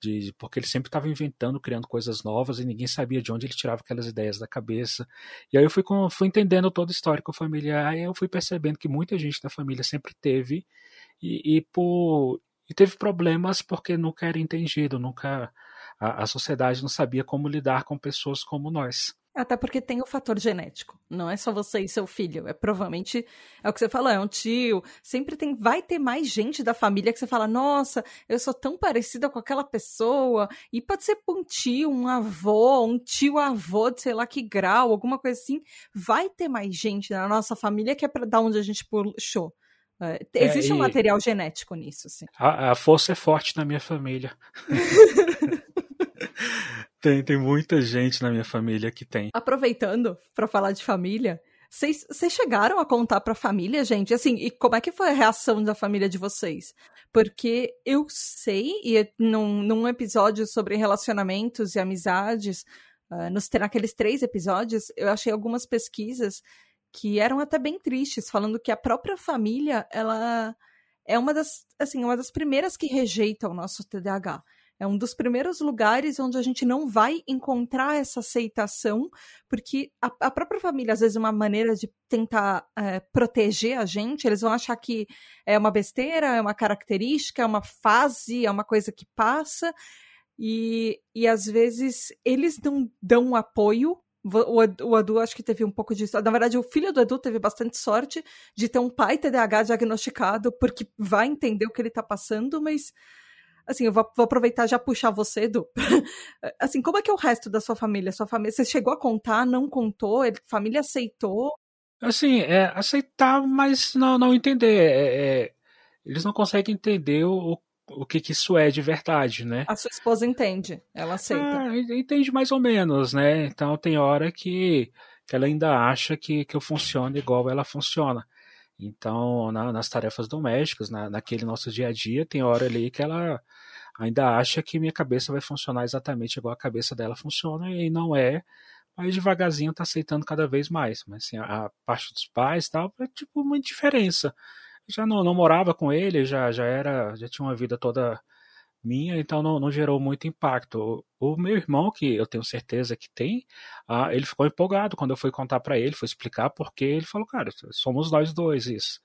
De, porque ele sempre estava inventando, criando coisas novas e ninguém sabia de onde ele tirava aquelas ideias da cabeça. E aí eu fui, com, fui entendendo todo o histórico familiar e eu fui percebendo que muita gente da família sempre teve e, e, por, e teve problemas porque nunca era entendido, nunca a, a sociedade não sabia como lidar com pessoas como nós. Até porque tem o fator genético. Não é só você e seu filho. É provavelmente, é o que você falou, é um tio. Sempre tem, vai ter mais gente da família que você fala, nossa, eu sou tão parecida com aquela pessoa. E pode ser um tio, um avô, um tio-avô de sei lá que grau, alguma coisa assim. Vai ter mais gente na nossa família que é para dar onde a gente puxou. É, existe é, um material genético nisso, sim. A, a força é forte na minha família. tem, tem muita gente na minha família que tem. Aproveitando para falar de família, vocês chegaram a contar pra família, gente? Assim, e como é que foi a reação da família de vocês? porque eu sei, e num, num episódio sobre relacionamentos e amizades, uh, nos, naqueles três episódios, eu achei algumas pesquisas que eram até bem tristes, falando que a própria família, ela é uma das, assim, uma das primeiras que rejeita o nosso TDAH. É um dos primeiros lugares onde a gente não vai encontrar essa aceitação, porque a, a própria família, às vezes, é uma maneira de tentar é, proteger a gente, eles vão achar que é uma besteira, é uma característica, é uma fase, é uma coisa que passa, e, e às vezes eles não dão apoio. O, o acho que teve um pouco disso. Na verdade, o filho do Edu teve bastante sorte de ter um pai TDAH diagnosticado, porque vai entender o que ele tá passando, mas assim, eu vou, vou aproveitar já puxar você, Edu. assim, como é que é o resto da sua família? Sua família, você chegou a contar, não contou? A família aceitou? Assim, é, aceitar, mas não, não entender. É, é, eles não conseguem entender o, o que, que isso é de verdade, né? A sua esposa entende, ela aceita. Ah, entende mais ou menos, né? Então tem hora que, que ela ainda acha que, que eu funciono igual ela funciona. Então, na, nas tarefas domésticas, na, naquele nosso dia a dia, tem hora ali que ela ainda acha que minha cabeça vai funcionar exatamente igual a cabeça dela funciona, e não é, mas devagarzinho tá aceitando cada vez mais. Mas assim, a, parte dos pais tal, é tipo uma diferença já não, não morava com ele, já, já era, já tinha uma vida toda minha, então não, não gerou muito impacto. O, o, meu irmão, que eu tenho certeza que tem, ah, ele ficou empolgado quando eu fui contar para ele, fui explicar porque ele falou, cara, somos nós dois isso.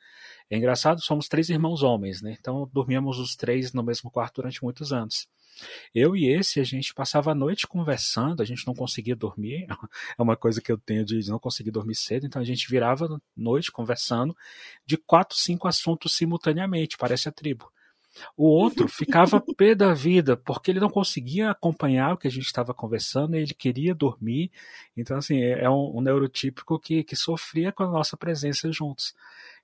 É engraçado, somos três irmãos homens, né? Então dormíamos os três no mesmo quarto durante muitos anos. Eu e esse, a gente passava a noite conversando, a gente não conseguia dormir, é uma coisa que eu tenho de não conseguir dormir cedo, então a gente virava noite conversando de quatro, cinco assuntos simultaneamente, parece a tribo. O outro ficava pé da vida, porque ele não conseguia acompanhar o que a gente estava conversando, ele queria dormir. Então, assim, é, é um, um neurotípico que, que sofria com a nossa presença juntos.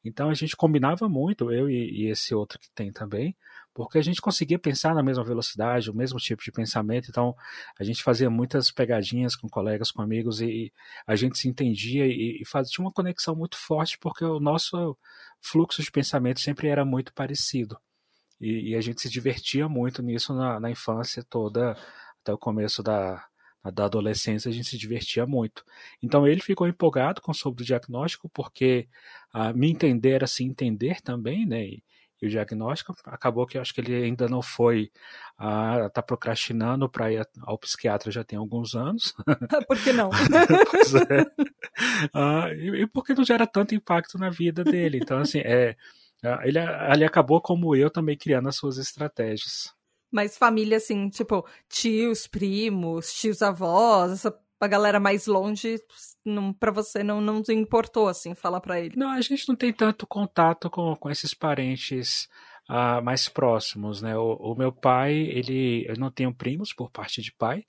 Então, a gente combinava muito, eu e, e esse outro que tem também, porque a gente conseguia pensar na mesma velocidade, o mesmo tipo de pensamento, então a gente fazia muitas pegadinhas com colegas, com amigos, e a gente se entendia e, e fazia uma conexão muito forte, porque o nosso fluxo de pensamento sempre era muito parecido. E, e a gente se divertia muito nisso na, na infância toda, até o começo da, da adolescência a gente se divertia muito. Então ele ficou empolgado com sobre o diagnóstico porque a me entender era se entender também, né? E, e o diagnóstico. Acabou que eu acho que ele ainda não foi, ah, tá procrastinando para ir ao psiquiatra já tem alguns anos. Por que não? pois é. Ah, e, e porque não gera tanto impacto na vida dele. Então, assim, é, ah, ele, ele acabou como eu também criando as suas estratégias. Mas família, assim, tipo, tios, primos, tios avós, essa a galera mais longe, não, para você não, não importou, assim, falar para ele? Não, a gente não tem tanto contato com, com esses parentes uh, mais próximos, né? O, o, meu pai, ele, eu não tenho primos por parte de pai,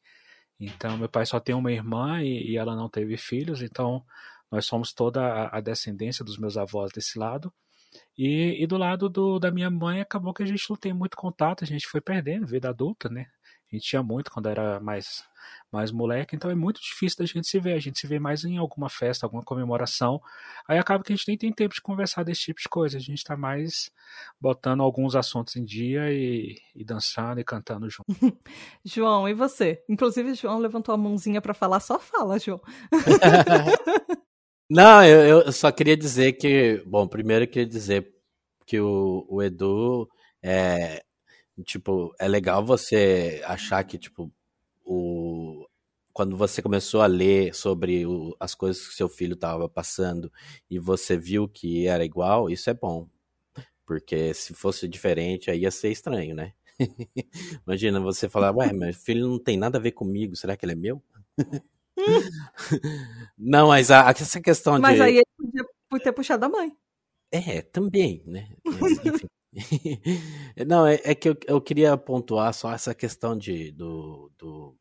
então meu pai só tem uma irmã e, e ela não teve filhos, então nós somos toda a, a descendência dos meus avós desse lado. E, e do lado do, da minha mãe, acabou que a gente não tem muito contato, a gente foi perdendo, vida adulta, né? A gente tinha muito quando era mais, mais moleque, então é muito difícil da gente se ver. A gente se vê mais em alguma festa, alguma comemoração. Aí acaba que a gente nem tem tempo de conversar desse tipo de coisa. A gente está mais botando alguns assuntos em dia e, e dançando e cantando junto. João, e você? Inclusive, João levantou a mãozinha para falar, só fala, João. Não, eu, eu, só queria dizer que, bom, primeiro eu queria dizer que o, o Edu é, Tipo, é legal você achar que, tipo, o... quando você começou a ler sobre o... as coisas que seu filho estava passando e você viu que era igual, isso é bom. Porque se fosse diferente, aí ia ser estranho, né? Imagina você falar, ué, meu filho não tem nada a ver comigo, será que ele é meu? não, mas a, essa questão mas de. Mas aí ele podia ter puxado a mãe. É, também, né? Enfim. Não, é, é que eu, eu, queria pontuar só essa questão de, do, do,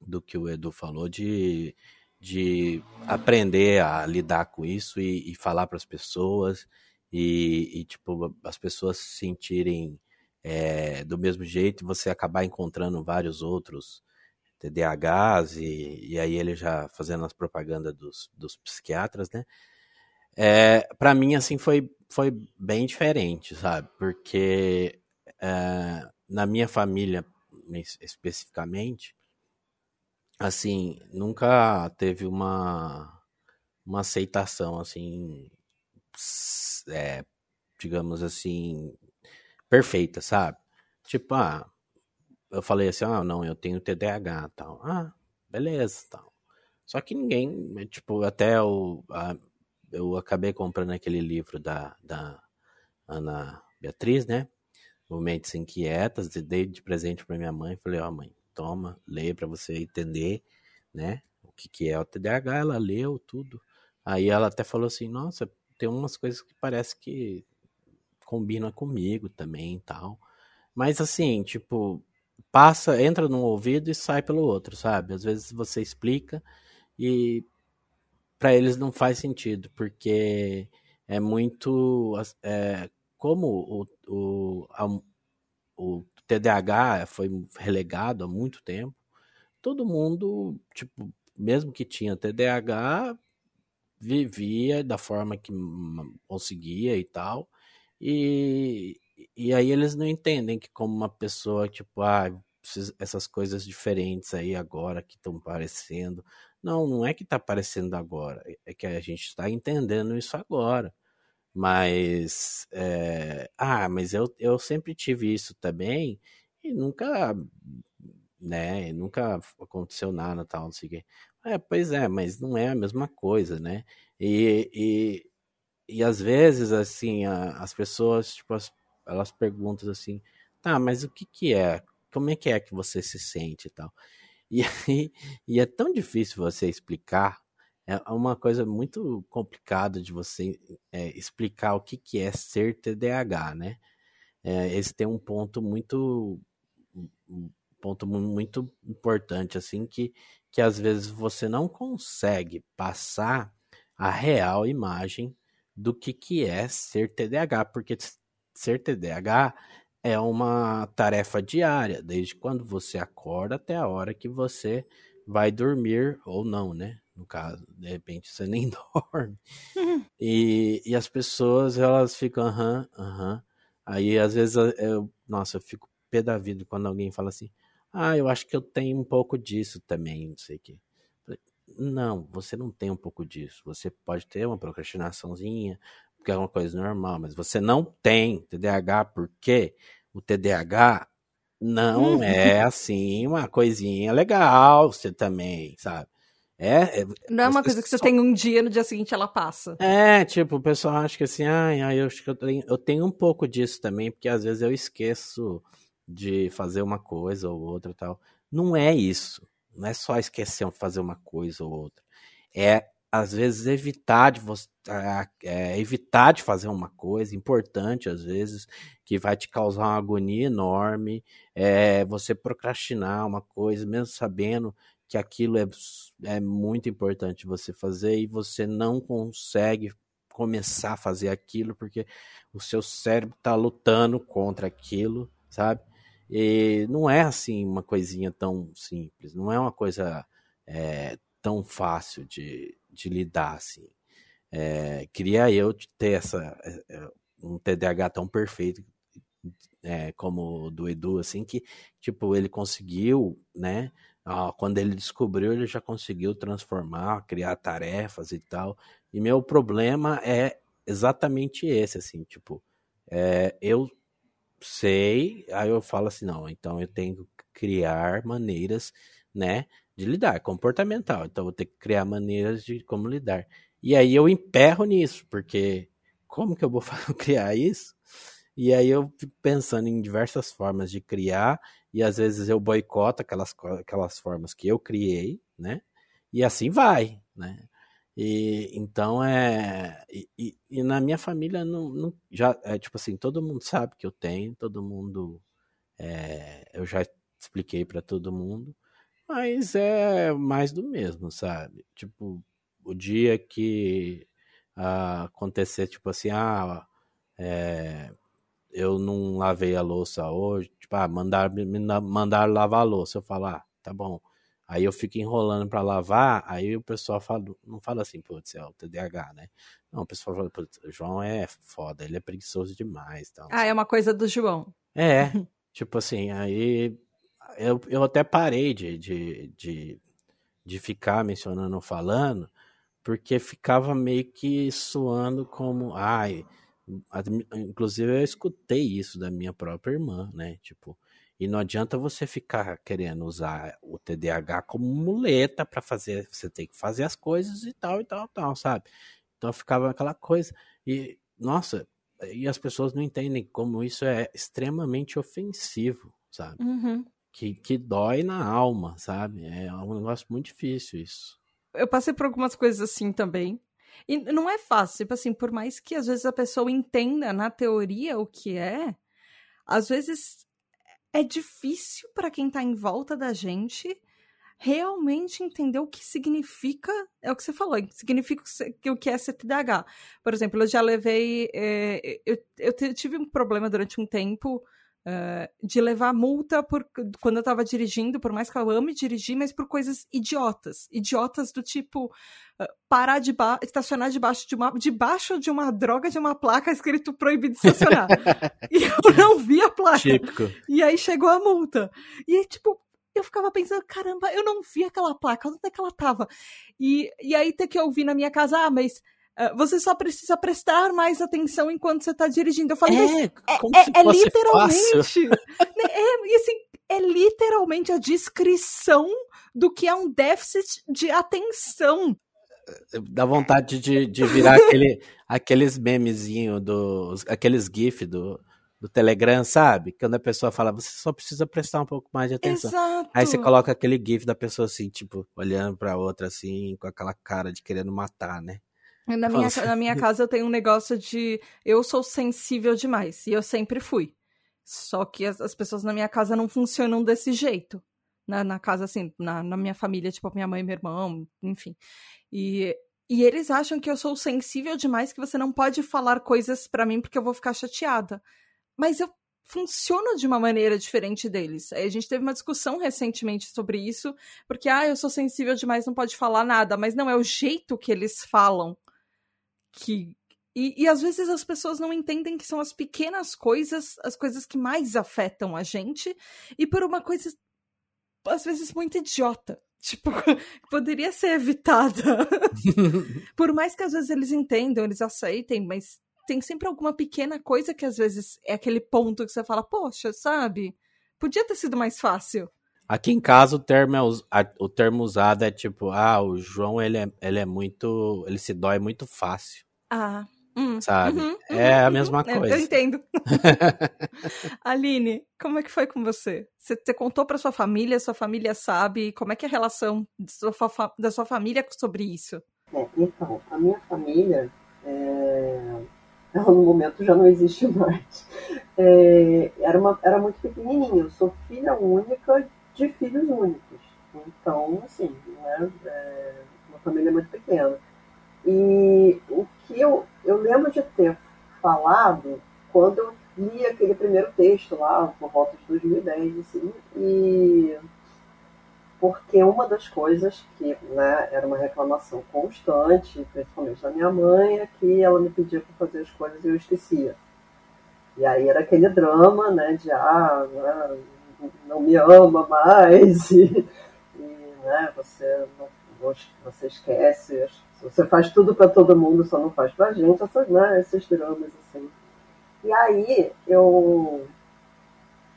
do que o Edu falou, de, de aprender a lidar com isso e, e falar para as pessoas e, e, tipo, as pessoas se sentirem é, do mesmo jeito e você acabar encontrando vários outros TDAHs e, e aí ele já fazendo as propagandas dos, dos psiquiatras, né? É, para mim, assim, foi foi bem diferente, sabe? Porque é, na minha família, especificamente, assim, nunca teve uma, uma aceitação, assim, é, digamos assim, perfeita, sabe? Tipo, ah, eu falei assim, ah, não, eu tenho TDAH tal. Ah, beleza, tal. Só que ninguém, tipo, até o, a, eu acabei comprando aquele livro da, da Ana Beatriz, né? Momentos Inquietas, e dei de presente para minha mãe. Falei, ó, oh, mãe, toma, lê para você entender, né? O que, que é o TDAH. Ela leu tudo. Aí ela até falou assim, nossa, tem umas coisas que parece que combinam comigo também e tal. Mas assim, tipo, passa, entra num ouvido e sai pelo outro, sabe? Às vezes você explica e para eles não faz sentido, porque é muito. É, como o, o, a, o TDAH foi relegado há muito tempo, todo mundo, tipo, mesmo que tinha TDAH, vivia da forma que conseguia e tal. E, e aí eles não entendem que como uma pessoa, tipo, ah, essas coisas diferentes aí agora que estão aparecendo. Não, não é que está aparecendo agora, é que a gente está entendendo isso agora. Mas, é, ah, mas eu, eu sempre tive isso também e nunca, né, nunca aconteceu nada tal, não sei o quê. É, pois é, mas não é a mesma coisa, né? E, e, e às vezes, assim, a, as pessoas, tipo, as, elas perguntam assim, tá, mas o que que é? Como é que é que você se sente e tal? E, aí, e é tão difícil você explicar, é uma coisa muito complicada de você é, explicar o que, que é ser TDAH, né? É, esse tem um ponto muito ponto muito importante assim que, que às vezes você não consegue passar a real imagem do que, que é ser TDAH, porque ser TDAH é uma tarefa diária, desde quando você acorda até a hora que você vai dormir ou não, né? No caso, de repente você nem dorme. Uhum. E, e as pessoas, elas ficam, aham, aham. Aí às vezes eu, nossa, eu fico pé da vida quando alguém fala assim, ah, eu acho que eu tenho um pouco disso também, não sei o quê. Não, você não tem um pouco disso. Você pode ter uma procrastinaçãozinha, porque é uma coisa normal, mas você não tem TDAH porque o TDAH não uhum. é assim uma coisinha legal, você também, sabe? É, é não é uma coisa que você só... tem um dia no dia seguinte ela passa. É, tipo, o pessoal acha que assim, ai, ai eu acho que eu tenho, eu tenho um pouco disso também, porque às vezes eu esqueço de fazer uma coisa ou outra tal. Não é isso. Não é só esquecer de fazer uma coisa ou outra. É às vezes evitar de você é, evitar de fazer uma coisa importante às vezes que vai te causar uma agonia enorme é, você procrastinar uma coisa mesmo sabendo que aquilo é, é muito importante você fazer e você não consegue começar a fazer aquilo porque o seu cérebro está lutando contra aquilo sabe? E não é assim uma coisinha tão simples não é uma coisa é, tão fácil de, de lidar, assim. É, queria eu ter essa, é, é, um TDAH tão perfeito é, como o do Edu, assim, que, tipo, ele conseguiu, né, quando ele descobriu, ele já conseguiu transformar, criar tarefas e tal, e meu problema é exatamente esse, assim, tipo, é, eu sei, aí eu falo assim, não, então eu tenho que criar maneiras, né, de lidar, comportamental. Então vou ter que criar maneiras de como lidar. E aí eu emperro nisso, porque como que eu vou criar isso? E aí eu fico pensando em diversas formas de criar, e às vezes eu boicoto aquelas, aquelas formas que eu criei, né? E assim vai, né? E então é. E, e, e na minha família não, não, já é tipo assim, todo mundo sabe que eu tenho, todo mundo. É, eu já expliquei para todo mundo. Mas é mais do mesmo, sabe? Tipo, o dia que ah, acontecer, tipo assim, ah, é, eu não lavei a louça hoje, tipo, ah, mandar, mandar lavar a louça, eu falar, ah, tá bom. Aí eu fico enrolando para lavar, aí o pessoal fala, não fala assim, putz, é o TDAH, né? Não, o pessoal fala, putz, o João é foda, ele é preguiçoso demais. Tal, ah, é uma coisa do João. É, tipo assim, aí eu, eu até parei de, de, de, de ficar mencionando, falando, porque ficava meio que soando como, ai, inclusive eu escutei isso da minha própria irmã, né? Tipo, e não adianta você ficar querendo usar o TDAH como muleta para fazer, você tem que fazer as coisas e tal e tal, tal, sabe? Então ficava aquela coisa e nossa, e as pessoas não entendem como isso é extremamente ofensivo, sabe? Uhum. Que, que dói na alma, sabe? É um negócio muito difícil isso eu passei por algumas coisas assim também. E não é fácil, tipo assim, por mais que às vezes a pessoa entenda na teoria o que é, às vezes é difícil para quem tá em volta da gente realmente entender o que significa, é o que você falou, significa o que é CTDH. Por exemplo, eu já levei, é, eu, eu tive um problema durante um tempo Uh, de levar multa por quando eu tava dirigindo, por mais que eu ame dirigir, mas por coisas idiotas. Idiotas do tipo uh, parar de estacionar debaixo de uma debaixo de uma droga de uma placa escrito proibido de estacionar. e eu não vi a placa. Típico. E aí chegou a multa. E aí, tipo, eu ficava pensando, caramba, eu não vi aquela placa, onde é que ela tava? E, e aí ter que ouvir na minha casa, ah, mas você só precisa prestar mais atenção enquanto você está dirigindo. Eu falei, é, é, é, é literalmente. Né, é, assim, é literalmente a descrição do que é um déficit de atenção. Dá vontade de, de virar aquele, aqueles memezinhos, dos, aqueles GIF do, do Telegram, sabe? Quando a pessoa fala, você só precisa prestar um pouco mais de atenção. Exato. Aí você coloca aquele GIF da pessoa assim, tipo, olhando pra outra assim, com aquela cara de querendo matar, né? Na minha, na minha casa eu tenho um negócio de eu sou sensível demais e eu sempre fui. Só que as, as pessoas na minha casa não funcionam desse jeito. Na, na casa, assim, na, na minha família, tipo, minha mãe, meu irmão, enfim. E, e eles acham que eu sou sensível demais, que você não pode falar coisas para mim porque eu vou ficar chateada. Mas eu funciono de uma maneira diferente deles. A gente teve uma discussão recentemente sobre isso, porque, ah, eu sou sensível demais, não pode falar nada. Mas não, é o jeito que eles falam que. E, e às vezes as pessoas não entendem que são as pequenas coisas, as coisas que mais afetam a gente, e por uma coisa, às vezes, muito idiota. Tipo, poderia ser evitada. por mais que às vezes eles entendam, eles aceitem, mas tem sempre alguma pequena coisa que às vezes é aquele ponto que você fala, poxa, sabe? Podia ter sido mais fácil. Aqui em casa o termo, é, o termo usado é tipo, ah, o João ele é, ele é muito. ele se dói muito fácil. Ah. Hum, sabe? Uhum, é uhum, a mesma uhum, coisa. Eu entendo. Aline, como é que foi com você? Você, você contou para sua família, sua família sabe? Como é que é a relação sua, da sua família sobre isso? É, então, a minha família, é... ela no momento já não existe mais. É... Era, uma, era muito pequenininha. Eu sou filha única de filhos únicos. Então, assim, né, é uma família muito pequena. E o que eu, eu lembro de ter falado quando eu li aquele primeiro texto lá, por volta de 2010, assim, e porque uma das coisas que né, era uma reclamação constante, principalmente da minha mãe, é que ela me pedia para fazer as coisas e eu esquecia. E aí era aquele drama, né, de ah, né, não me ama mais, e, e né, você, não, você esquece, você faz tudo para todo mundo, só não faz para a gente, essas, né, esses dramas assim. E aí eu,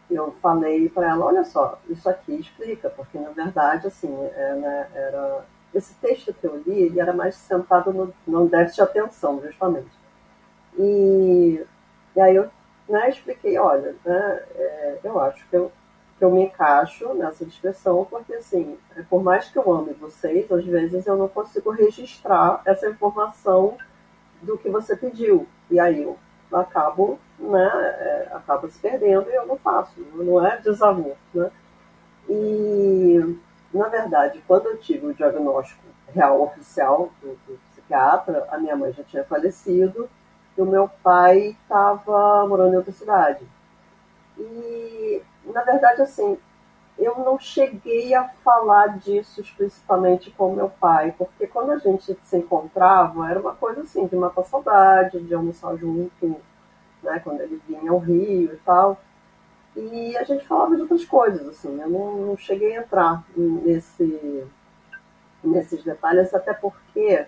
eu falei para ela, olha só, isso aqui explica, porque na verdade, assim, é, né, era, esse texto que eu li, ele era mais sentado no, no déficit atenção, justamente. E, e aí eu né, expliquei, olha, né, é, eu acho que eu eu me encaixo nessa descrição, porque assim, é, por mais que eu ame vocês, às vezes eu não consigo registrar essa informação do que você pediu. E aí eu acabo, né, é, acaba se perdendo e eu não faço, não é desamor, né? E, na verdade, quando eu tive o diagnóstico real oficial do, do psiquiatra, a minha mãe já tinha falecido e o meu pai estava morando em outra cidade. E na verdade, assim, eu não cheguei a falar disso explicitamente com meu pai, porque quando a gente se encontrava, era uma coisa assim, de matar saudade, de almoçar junto, né, quando ele vinha ao Rio e tal. E a gente falava de outras coisas, assim, eu não, não cheguei a entrar nesse, nesses detalhes, até porque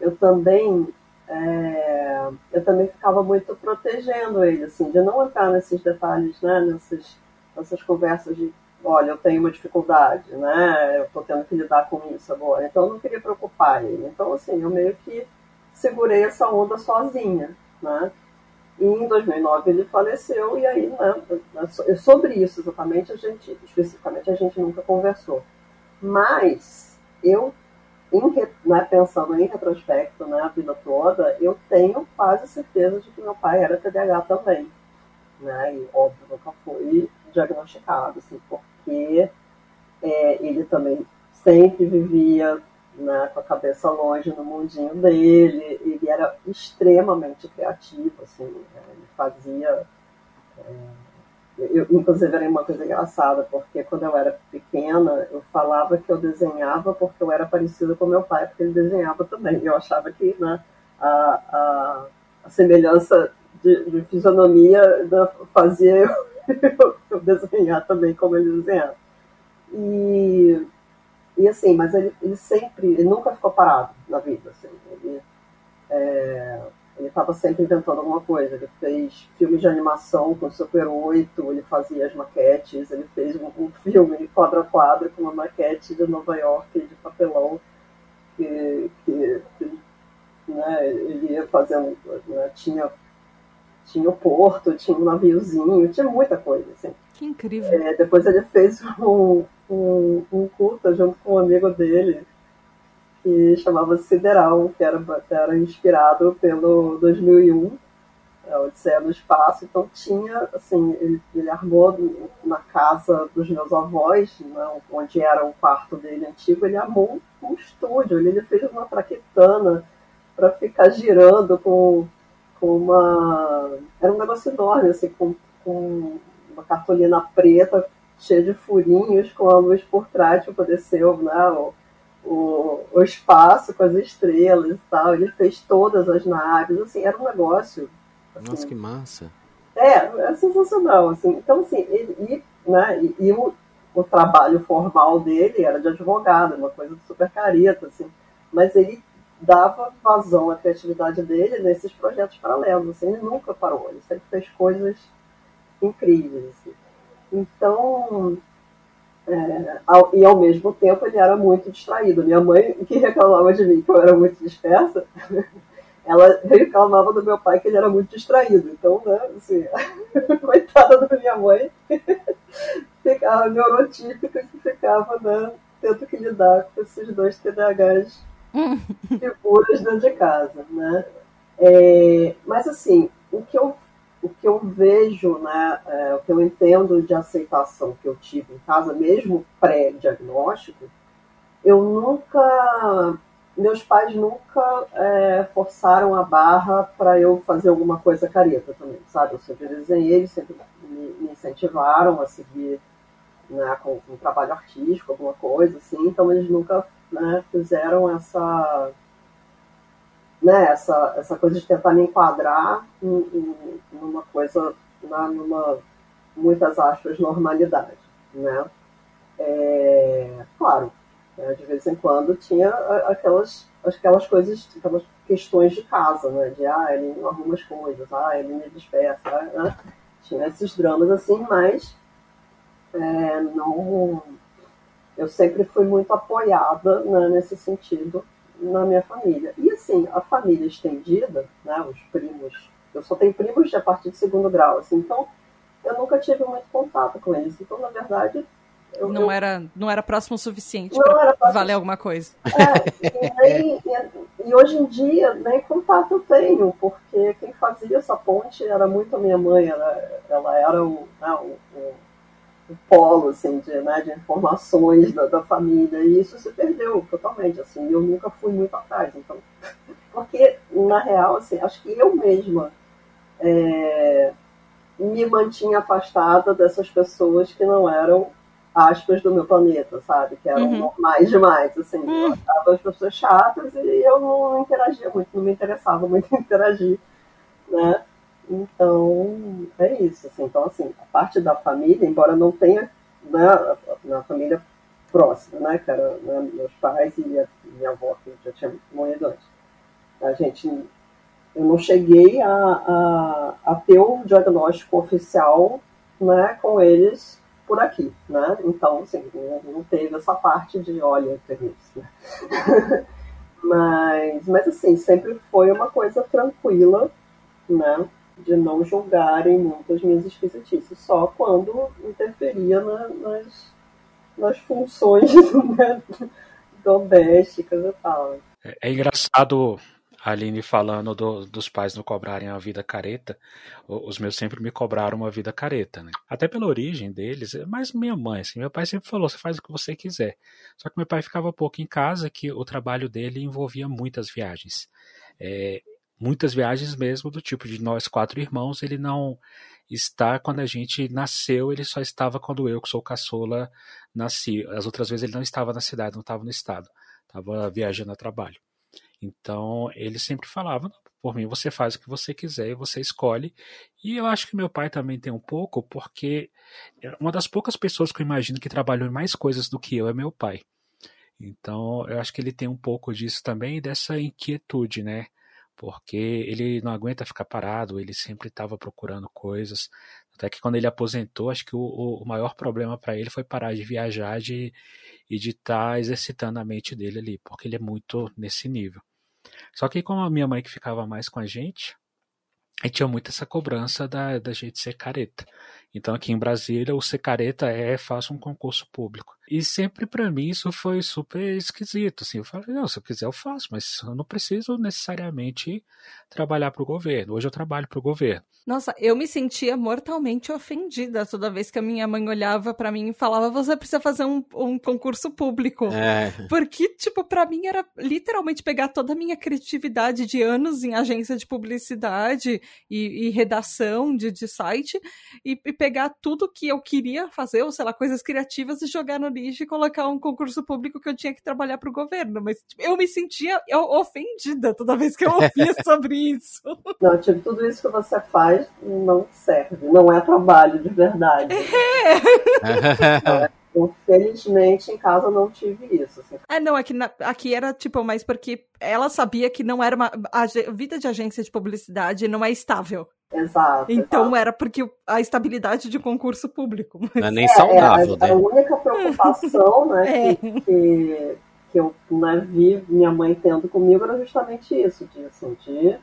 eu também é, eu também ficava muito protegendo ele, assim, de não entrar nesses detalhes, né, nessas, nessas conversas de olha, eu tenho uma dificuldade, né? Eu estou tendo que lidar com isso agora. Então, eu não queria preocupar ele. Então, assim, eu meio que segurei essa onda sozinha, né? E em 2009 ele faleceu e aí, né, sobre isso exatamente, a gente, especificamente, a gente nunca conversou. Mas eu, em, né, pensando em retrospecto, né, a vida toda, eu tenho quase certeza de que meu pai era TDAH também. Né? E, óbvio, nunca foi diagnosticado, assim, porque é, ele também sempre vivia né, com a cabeça longe no mundinho dele, ele era extremamente criativo, assim, né, ele fazia. É, eu, inclusive era uma coisa engraçada, porque quando eu era pequena, eu falava que eu desenhava porque eu era parecida com meu pai, porque ele desenhava também. Eu achava que né, a, a, a semelhança de, de fisionomia né, fazia eu eu desenhar também como ele desenhava. E, e assim, mas ele, ele sempre, ele nunca ficou parado na vida. Assim, ele é, estava sempre inventando alguma coisa. Ele fez filmes de animação com Super 8, ele fazia as maquetes, ele fez um, um filme quadro a quadro com uma maquete de Nova York de papelão que, que, que né, ele ia fazendo, né, tinha tinha o porto, tinha um naviozinho, tinha muita coisa, assim. Que incrível. É, depois ele fez um, um, um culto junto com um amigo dele, que chamava Sideral, que era, era inspirado pelo 2001, a Odisseia no Espaço. Então tinha, assim, ele, ele armou na casa dos meus avós, né, onde era o quarto dele antigo, ele armou um estúdio, ele, ele fez uma traquitana para ficar girando com com uma. Era um negócio enorme, assim, com, com uma cartolina preta cheia de furinhos, com a luz por trás poder ser né, o, o, o espaço com as estrelas e tal. Ele fez todas as naves, assim, era um negócio. Assim, Nossa, que massa! É, é sensacional, assim. Então, assim, ele, e, né, e, e o, o trabalho formal dele era de advogado, uma coisa super careta, assim. Mas ele dava vazão à criatividade dele nesses projetos paralelos. Assim, ele nunca parou, ele sempre fez coisas incríveis. Assim. Então, é, ao, e ao mesmo tempo ele era muito distraído. Minha mãe, que reclamava de mim que eu era muito dispersa, ela reclamava do meu pai que ele era muito distraído. Então, né, assim, coitada da minha mãe, ficava neurotípica que ficava né, tendo que lidar com esses dois TDAHs figuras dentro de casa, né? É, mas assim, o que eu o que eu vejo, né, é, o que eu entendo de aceitação que eu tive em casa, mesmo pré-diagnóstico, eu nunca, meus pais nunca é, forçaram a barra para eu fazer alguma coisa careta também, sabe? Eu sempre desenhei, eles sempre me, me incentivaram a seguir né, com, com trabalho artístico, alguma coisa assim, então eles nunca né, fizeram essa, né, essa, essa coisa de tentar me enquadrar em, em, numa coisa, na, numa, muitas aspas, normalidade. Né? É, claro, né, de vez em quando tinha aquelas, aquelas coisas, aquelas questões de casa, né? De, ah, ele não arruma as coisas, ah, ele me dispersa, né? Tinha esses dramas assim, mas é, não eu sempre fui muito apoiada né, nesse sentido na minha família. E assim, a família estendida, né, os primos, eu só tenho primos de a partir de segundo grau, assim, então eu nunca tive muito contato com eles. Então, na verdade, eu, não, eu... Era, não era próximo o suficiente para valer alguma coisa. É, e, e, e, hoje em dia, nem contato eu tenho, porque quem fazia essa ponte era muito a minha mãe, ela, ela era o, né, o, o o polo assim, de, né, de informações da, da, família, e isso se perdeu totalmente, assim, eu nunca fui muito atrás, então, porque, na real, assim, acho que eu mesma é, me mantinha afastada dessas pessoas que não eram aspas, do meu planeta, sabe? Que eram uhum. normais demais, assim. Uhum. Eu achava as pessoas chatas e eu não interagia muito, não me interessava muito em interagir, né? Então, é isso, assim. Então, assim, a parte da família, embora não tenha, né, na família próxima, né, era né, meus pais e a minha avó, que já tinha morrido antes. A gente, eu não cheguei a, a, a ter um diagnóstico oficial, né, com eles por aqui, né? Então, assim, não teve essa parte de, olha, isso, né? mas, mas, assim, sempre foi uma coisa tranquila, né? De não julgarem muito as minhas esquisitices, só quando interferia na, nas, nas funções né, domésticas e tal. É, é engraçado a Aline falando do, dos pais não cobrarem a vida careta, os meus sempre me cobraram uma vida careta, né? Até pela origem deles, mas minha mãe, assim, meu pai sempre falou, você faz o que você quiser. Só que meu pai ficava pouco em casa, que o trabalho dele envolvia muitas viagens. É, muitas viagens mesmo, do tipo de nós quatro irmãos, ele não está quando a gente nasceu, ele só estava quando eu, que sou caçula, nasci. As outras vezes ele não estava na cidade, não estava no estado, estava viajando a trabalho. Então, ele sempre falava, por mim, você faz o que você quiser e você escolhe. E eu acho que meu pai também tem um pouco, porque uma das poucas pessoas que eu imagino que trabalhou em mais coisas do que eu é meu pai. Então, eu acho que ele tem um pouco disso também, dessa inquietude, né? Porque ele não aguenta ficar parado, ele sempre estava procurando coisas. Até que quando ele aposentou, acho que o, o maior problema para ele foi parar de viajar de, e de estar tá exercitando a mente dele ali, porque ele é muito nesse nível. Só que como a minha mãe que ficava mais com a gente, e tinha muito essa cobrança da, da gente ser careta. Então aqui em Brasília, o ser careta é faça um concurso público. E sempre para mim isso foi super esquisito. Assim, eu falei, não, se eu quiser eu faço, mas eu não preciso necessariamente trabalhar para o governo. Hoje eu trabalho para o governo. Nossa, eu me sentia mortalmente ofendida toda vez que a minha mãe olhava para mim e falava: você precisa fazer um, um concurso público. É. Porque, tipo, para mim era literalmente pegar toda a minha criatividade de anos em agência de publicidade e, e redação de, de site e, e pegar tudo que eu queria fazer, ou sei lá, coisas criativas e jogar no lixo e colocar um concurso público que eu tinha que trabalhar para o governo. Mas tipo, eu me sentia ofendida toda vez que eu ouvia sobre isso. Não, tipo, tudo isso que você faz não serve, não é trabalho de verdade. É. Infelizmente, em casa não tive isso. Assim. É, não, aqui, na, aqui era tipo, mas porque ela sabia que não era uma. A vida de agência de publicidade não é estável. Exato. Então exato. era porque a estabilidade de concurso público. Não é nem saudável, é, a, né? A única preocupação, né, é. que, que, que, eu né, vi minha mãe tendo comigo era justamente isso, de assim, de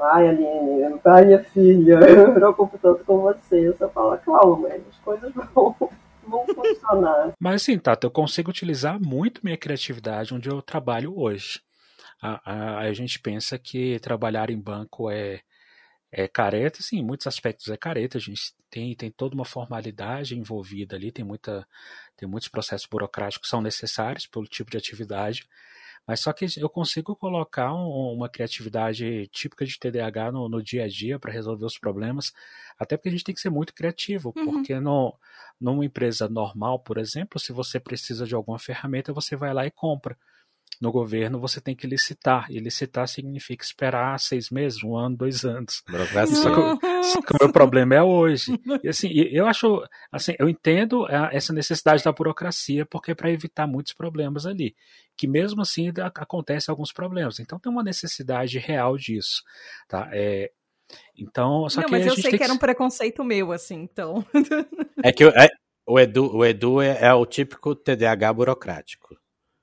ai Aline, ai minha filha, eu me preocupo tanto com você. Você fala, calma, as coisas vão, vão funcionar. Mas assim, Tata, eu consigo utilizar muito minha criatividade onde eu trabalho hoje. A, a, a gente pensa que trabalhar em banco é é careta, sim, em muitos aspectos é careta, a gente tem, tem toda uma formalidade envolvida ali, tem, muita, tem muitos processos burocráticos que são necessários pelo tipo de atividade, mas só que eu consigo colocar um, uma criatividade típica de TDAH no, no dia a dia para resolver os problemas, até porque a gente tem que ser muito criativo, uhum. porque no, numa empresa normal, por exemplo, se você precisa de alguma ferramenta, você vai lá e compra no governo você tem que licitar. E licitar significa esperar seis meses, um ano, dois anos. Só que, só que o meu problema é hoje. E assim, eu acho, assim, eu entendo essa necessidade da burocracia, porque é para evitar muitos problemas ali. Que mesmo assim acontecem alguns problemas. Então tem uma necessidade real disso. Tá? É, então, só Não, que mas eu sei que, que, era um preconceito meu, assim, então. É que é, o Edu, o Edu é, é o típico TDAH burocrático.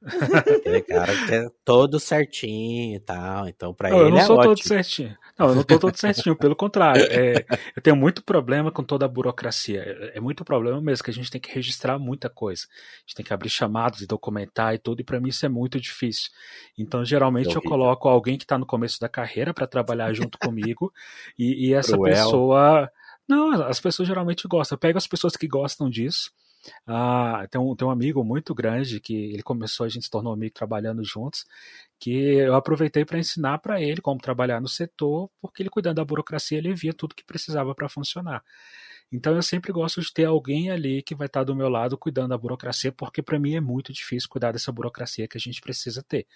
Aquele cara que é todo certinho e tal. Então, pra não, ele. Eu não é sou ótimo. todo certinho. Não, eu não tô todo certinho, pelo contrário. É, eu tenho muito problema com toda a burocracia. É, é, muito problema mesmo, que a gente tem que registrar muita coisa. A gente tem que abrir chamados e documentar e tudo, e para mim isso é muito difícil. Então, geralmente, eu coloco alguém que está no começo da carreira para trabalhar junto comigo, e, e essa Cruel. pessoa. Não, as pessoas geralmente gostam. Eu pego as pessoas que gostam disso ah, tem, um, tem um amigo muito grande que ele começou, a gente se tornou amigo trabalhando juntos, que eu aproveitei para ensinar para ele como trabalhar no setor, porque ele cuidando da burocracia, ele via tudo que precisava para funcionar. Então eu sempre gosto de ter alguém ali que vai estar do meu lado cuidando da burocracia, porque para mim é muito difícil cuidar dessa burocracia que a gente precisa ter.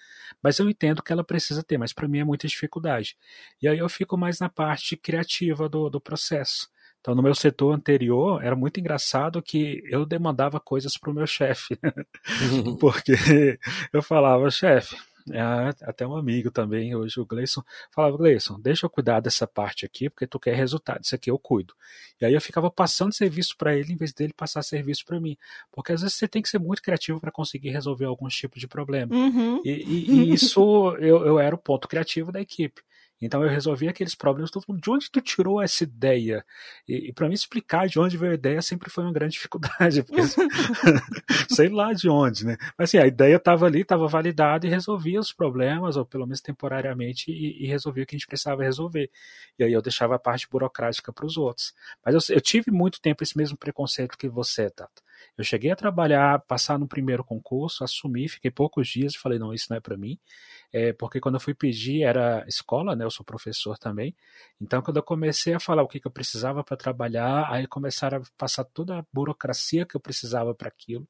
Mas eu entendo que ela precisa ter, mas para mim é muita dificuldade. E aí eu fico mais na parte criativa do, do processo. Então, no meu setor anterior, era muito engraçado que eu demandava coisas para o meu chefe. Porque eu falava, chefe, é, até um amigo também, hoje o Gleison, falava, Gleison, deixa eu cuidar dessa parte aqui, porque tu quer resultado, isso aqui eu cuido. E aí eu ficava passando serviço para ele, em vez dele passar serviço para mim. Porque às vezes você tem que ser muito criativo para conseguir resolver alguns tipos de problema. Uhum. E, e, e, isso, eu, eu era o ponto criativo da equipe. Então eu resolvi aqueles problemas. Todo mundo, de onde tu tirou essa ideia? E, e para mim explicar de onde veio a ideia sempre foi uma grande dificuldade, porque sei lá de onde, né? Mas assim, a ideia estava ali, estava validada e resolvia os problemas, ou pelo menos temporariamente, e, e, resolvia o que a gente precisava resolver. E aí eu deixava a parte burocrática para os outros. Mas eu, eu, tive muito tempo esse mesmo preconceito que você, Tato. Eu cheguei a trabalhar, passar no primeiro concurso, assumi, fiquei poucos dias e falei, não, isso não é para mim. É, porque quando eu fui pedir era escola, né? Eu sou professor também. Então, quando eu comecei a falar o que, que eu precisava para trabalhar, aí começaram a passar toda a burocracia que eu precisava para aquilo.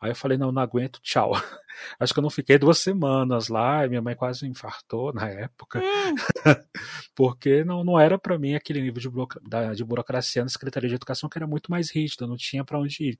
Aí eu falei, não, não aguento, tchau. Acho que eu não fiquei duas semanas lá, minha mãe quase infartou na época, porque não, não era para mim aquele nível de, de burocracia na Secretaria de Educação que era muito mais rígido, não tinha para onde ir.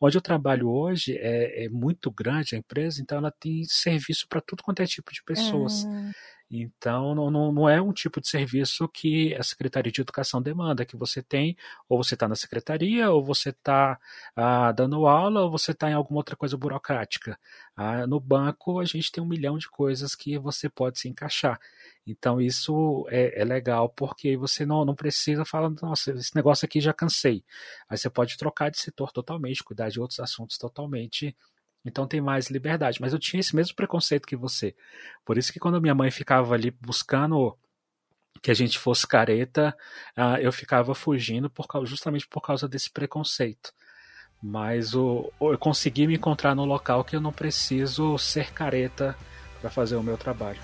Onde eu trabalho hoje é, é, muito grande a empresa, então ela tem serviço para tudo quanto é tipo de pessoas. Uhum. Então, não, não, é um tipo de serviço que a Secretaria de Educação demanda, que você tem, ou você está na secretaria, ou você está ah, dando aula, ou você está em alguma outra coisa burocrática. Ah, no banco, a gente tem um milhão de coisas que você pode se encaixar. Então, isso é, é legal, porque você não, não precisa falar, nossa, esse negócio aqui já cansei. Aí você pode trocar de setor totalmente, cuidar de outros assuntos totalmente então tem mais liberdade. Mas eu tinha esse mesmo preconceito que você. Por isso que quando minha mãe ficava ali buscando que a gente fosse careta, uh, eu ficava fugindo por causa, justamente por causa desse preconceito. Mas o, eu consegui me encontrar no local que eu não preciso ser careta para fazer o meu trabalho.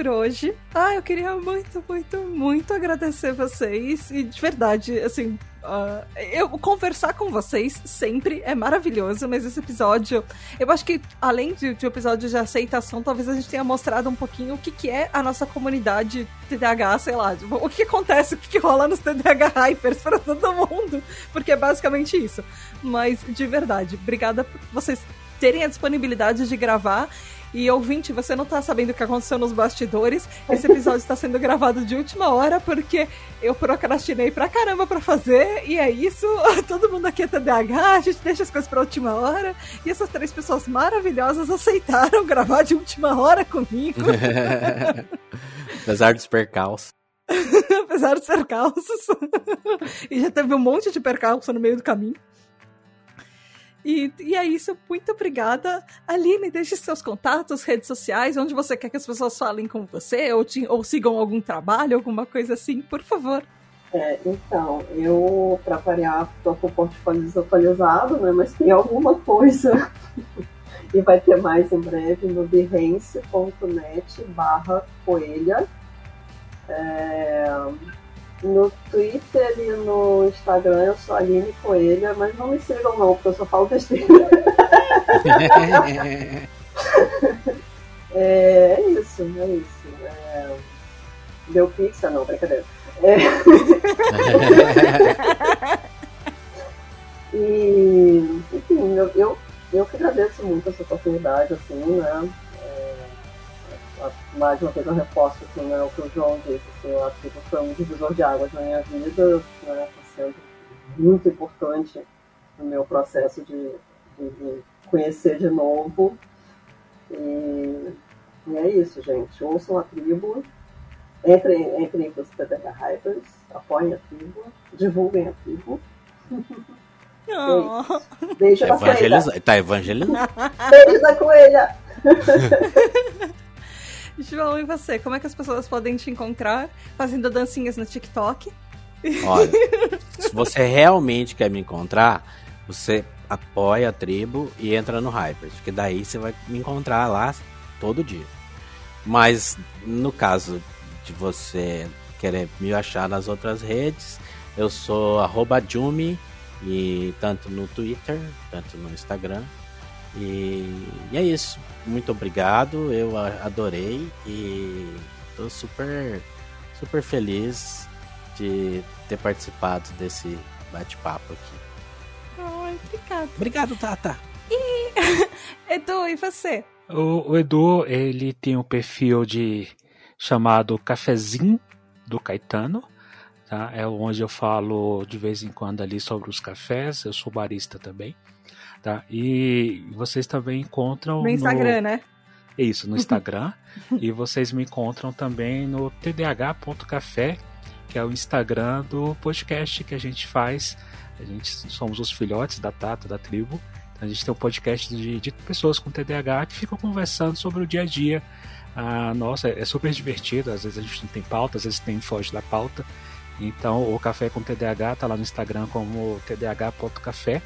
Por hoje. Ah, eu queria muito, muito, muito agradecer vocês. E de verdade, assim, Uh, eu conversar com vocês sempre é maravilhoso, mas esse episódio, eu acho que além de, de episódio de aceitação, talvez a gente tenha mostrado um pouquinho o que, que é a nossa comunidade TDAH, sei lá, tipo, o que acontece, o que, que rola nos TDAH Hypers para todo mundo, porque é basicamente isso. Mas de verdade, obrigada por vocês terem a disponibilidade de gravar e ouvinte, você não tá sabendo o que aconteceu nos bastidores. Esse episódio está sendo gravado de última hora porque eu procrastinei pra caramba pra fazer. E é isso. Todo mundo aqui é TDAH, a gente deixa as coisas pra última hora. E essas três pessoas maravilhosas aceitaram gravar de última hora comigo. Apesar dos percalços. Apesar dos percalços. e já teve um monte de percalço no meio do caminho. E, e é isso, muito obrigada. Aline, deixe seus contatos, redes sociais, onde você quer que as pessoas falem com você, ou, te, ou sigam algum trabalho, alguma coisa assim, por favor. É, então, eu, para variar, estou com o portfólio desatualizado, né, mas tem alguma coisa, e vai ter mais em breve no behance.net barra coelha. É, no Twitter e no Instagram eu sou Aline Coelha, mas não me sigam não, porque eu só falo besteira. é, é, isso, é isso. É... Deu pizza? Não, brincadeira. É... e, enfim, eu, eu, eu que agradeço muito essa oportunidade, assim, né? Mais uma vez eu reforço assim, né, o que o João disse, assim, eu acho que foi um divisor de águas na minha vida, né, tá sendo muito importante no meu processo de, de, de conhecer de novo. E, e, é isso, gente. Ouçam a tribo, entrem, entrem para os PDH Hypers, apoiem a tribo, divulguem a tribo. Oh. Beijo da coelha. Tá evangelizando. Beijo da coelha. João, e você? Como é que as pessoas podem te encontrar? Fazendo dancinhas no TikTok? Olha, se você realmente quer me encontrar, você apoia a tribo e entra no Hypers, porque daí você vai me encontrar lá todo dia. Mas no caso de você querer me achar nas outras redes, eu sou Jumi e tanto no Twitter, tanto no Instagram. E, e é isso. Muito obrigado, eu adorei e tô super super feliz de ter participado desse bate-papo aqui. Ai, obrigado. Obrigado, Tata. E Edu, e você? O, o, Edu, ele tem um perfil de chamado Cafezinho do Caetano. Tá? É onde eu falo de vez em quando ali sobre os cafés. Eu sou barista também. Tá? E vocês também encontram no Instagram, no... né? Isso, no Instagram. e vocês me encontram também no tdh.café, que é o Instagram do podcast que a gente faz. A gente somos os filhotes da Tata, da tribo. Então, a gente tem um podcast de, de pessoas com TDAH que ficam conversando sobre o dia a dia. Ah, nossa, é super divertido. Às vezes a gente não tem pauta, às vezes tem foge da pauta. Então, o Café com TDAH tá lá no Instagram como tdh.café.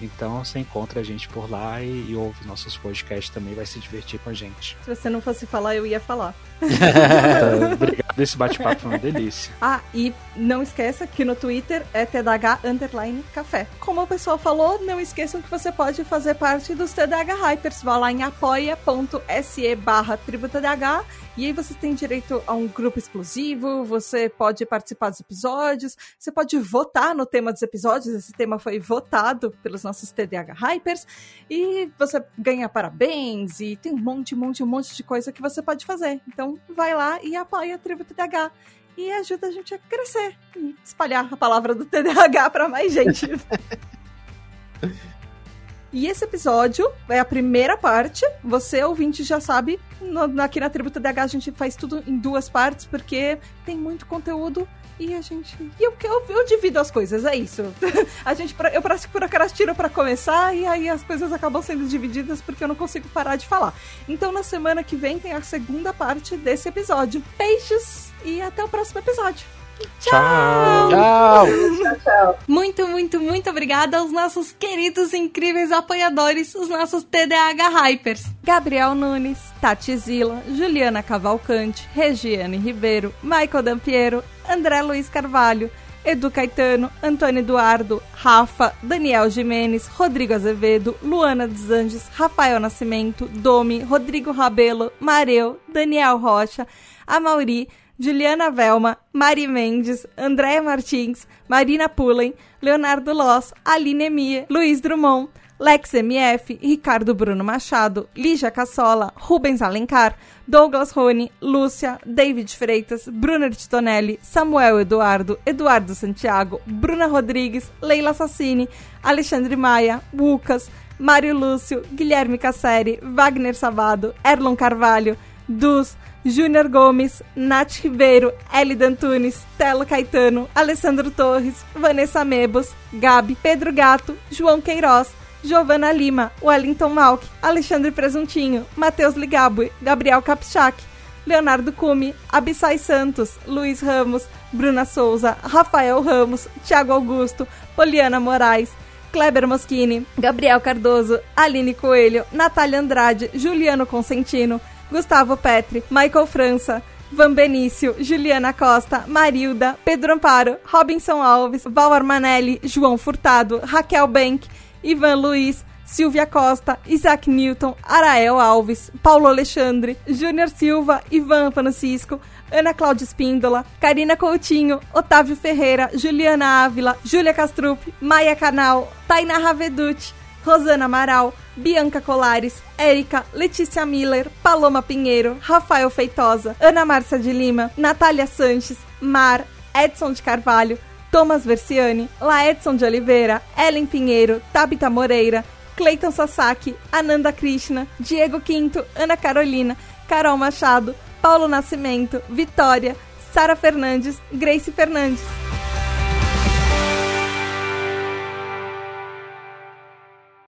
Então você encontra a gente por lá e, e, ouve nossos podcasts também, vai se divertir com a gente. Se você não fosse falar, eu ia falar. então, obrigado, esse bate-papo foi uma delícia. Ah, e não esqueça que no Twitter é TDH Underline Café. Como o pessoal falou, não esqueçam que você pode fazer parte dos TDH Hypers. Vá lá em apoia.se barra TribuTDH e aí você tem direito a um grupo exclusivo, você pode participar dos episódios, você pode votar no tema dos episódios, esse tema foi votado pelos nossos TDH Hypers, e você ganha parabéns, e tem um monte, um monte, um monte de coisa que você pode fazer. Então vai lá e apoia a Tribo TDH e ajuda a gente a crescer e espalhar a palavra do TDAH para mais gente. E esse episódio é a primeira parte. Você, ouvinte, já sabe, no, aqui na Tributa DH a gente faz tudo em duas partes, porque tem muito conteúdo e a gente. E eu, eu, eu divido as coisas, é isso. a gente, eu procrastino para começar e aí as coisas acabam sendo divididas porque eu não consigo parar de falar. Então na semana que vem tem a segunda parte desse episódio. Beijos e até o próximo episódio. Tchau. Tchau. Tchau. Muito, muito, muito obrigada aos nossos queridos, incríveis apoiadores, os nossos TDAH Hypers. Gabriel Nunes, Tati Zila, Juliana Cavalcante, Regiane Ribeiro, Michael Dampiero, André Luiz Carvalho, Edu Caetano, Antônio Eduardo, Rafa, Daniel Jimenez, Rodrigo Azevedo, Luana dos Anjos, Rafael Nascimento, Domi, Rodrigo Rabelo, Mareu, Daniel Rocha, Amauri, Juliana Velma, Mari Mendes, Andréa Martins, Marina Pullen, Leonardo Loss, Aline Emia, Luiz Drummond, Lex MF, Ricardo Bruno Machado, Lígia Cassola, Rubens Alencar, Douglas Rony, Lúcia, David Freitas, Bruna Titonelli, Samuel Eduardo, Eduardo Santiago, Bruna Rodrigues, Leila Sassini, Alexandre Maia, Lucas, Mário Lúcio, Guilherme Casseri, Wagner Sabado, Erlon Carvalho, Dus, Júnior Gomes, Nath Ribeiro, Elida Antunes, Telo Caetano, Alessandro Torres, Vanessa Mebos, Gabi, Pedro Gato, João Queiroz, Giovana Lima, Wellington Malk, Alexandre Presuntinho, Matheus Ligabue, Gabriel Capchac, Leonardo Cume, Abissai Santos, Luiz Ramos, Bruna Souza, Rafael Ramos, Thiago Augusto, Poliana Moraes, Kleber Moschini, Gabriel Cardoso, Aline Coelho, Natália Andrade, Juliano Consentino, Gustavo Petri, Michael França, Van Benício, Juliana Costa, Marilda, Pedro Amparo, Robinson Alves, Val Armanelli, João Furtado, Raquel Bank, Ivan Luiz, Silvia Costa, Isaac Newton, Arael Alves, Paulo Alexandre, Júnior Silva, Ivan Francisco, Ana Cláudia Espíndola, Karina Coutinho, Otávio Ferreira, Juliana Ávila, Júlia Castrup, Maia Canal, Taina Raveduti, Rosana Amaral, Bianca Colares, Érica, Letícia Miller, Paloma Pinheiro, Rafael Feitosa, Ana Márcia de Lima, Natália Sanches, Mar, Edson de Carvalho, Thomas Versiani, Laedson de Oliveira, Ellen Pinheiro, Tabita Moreira, Cleiton Sasaki, Ananda Krishna, Diego Quinto, Ana Carolina, Carol Machado, Paulo Nascimento, Vitória, Sara Fernandes, Grace Fernandes.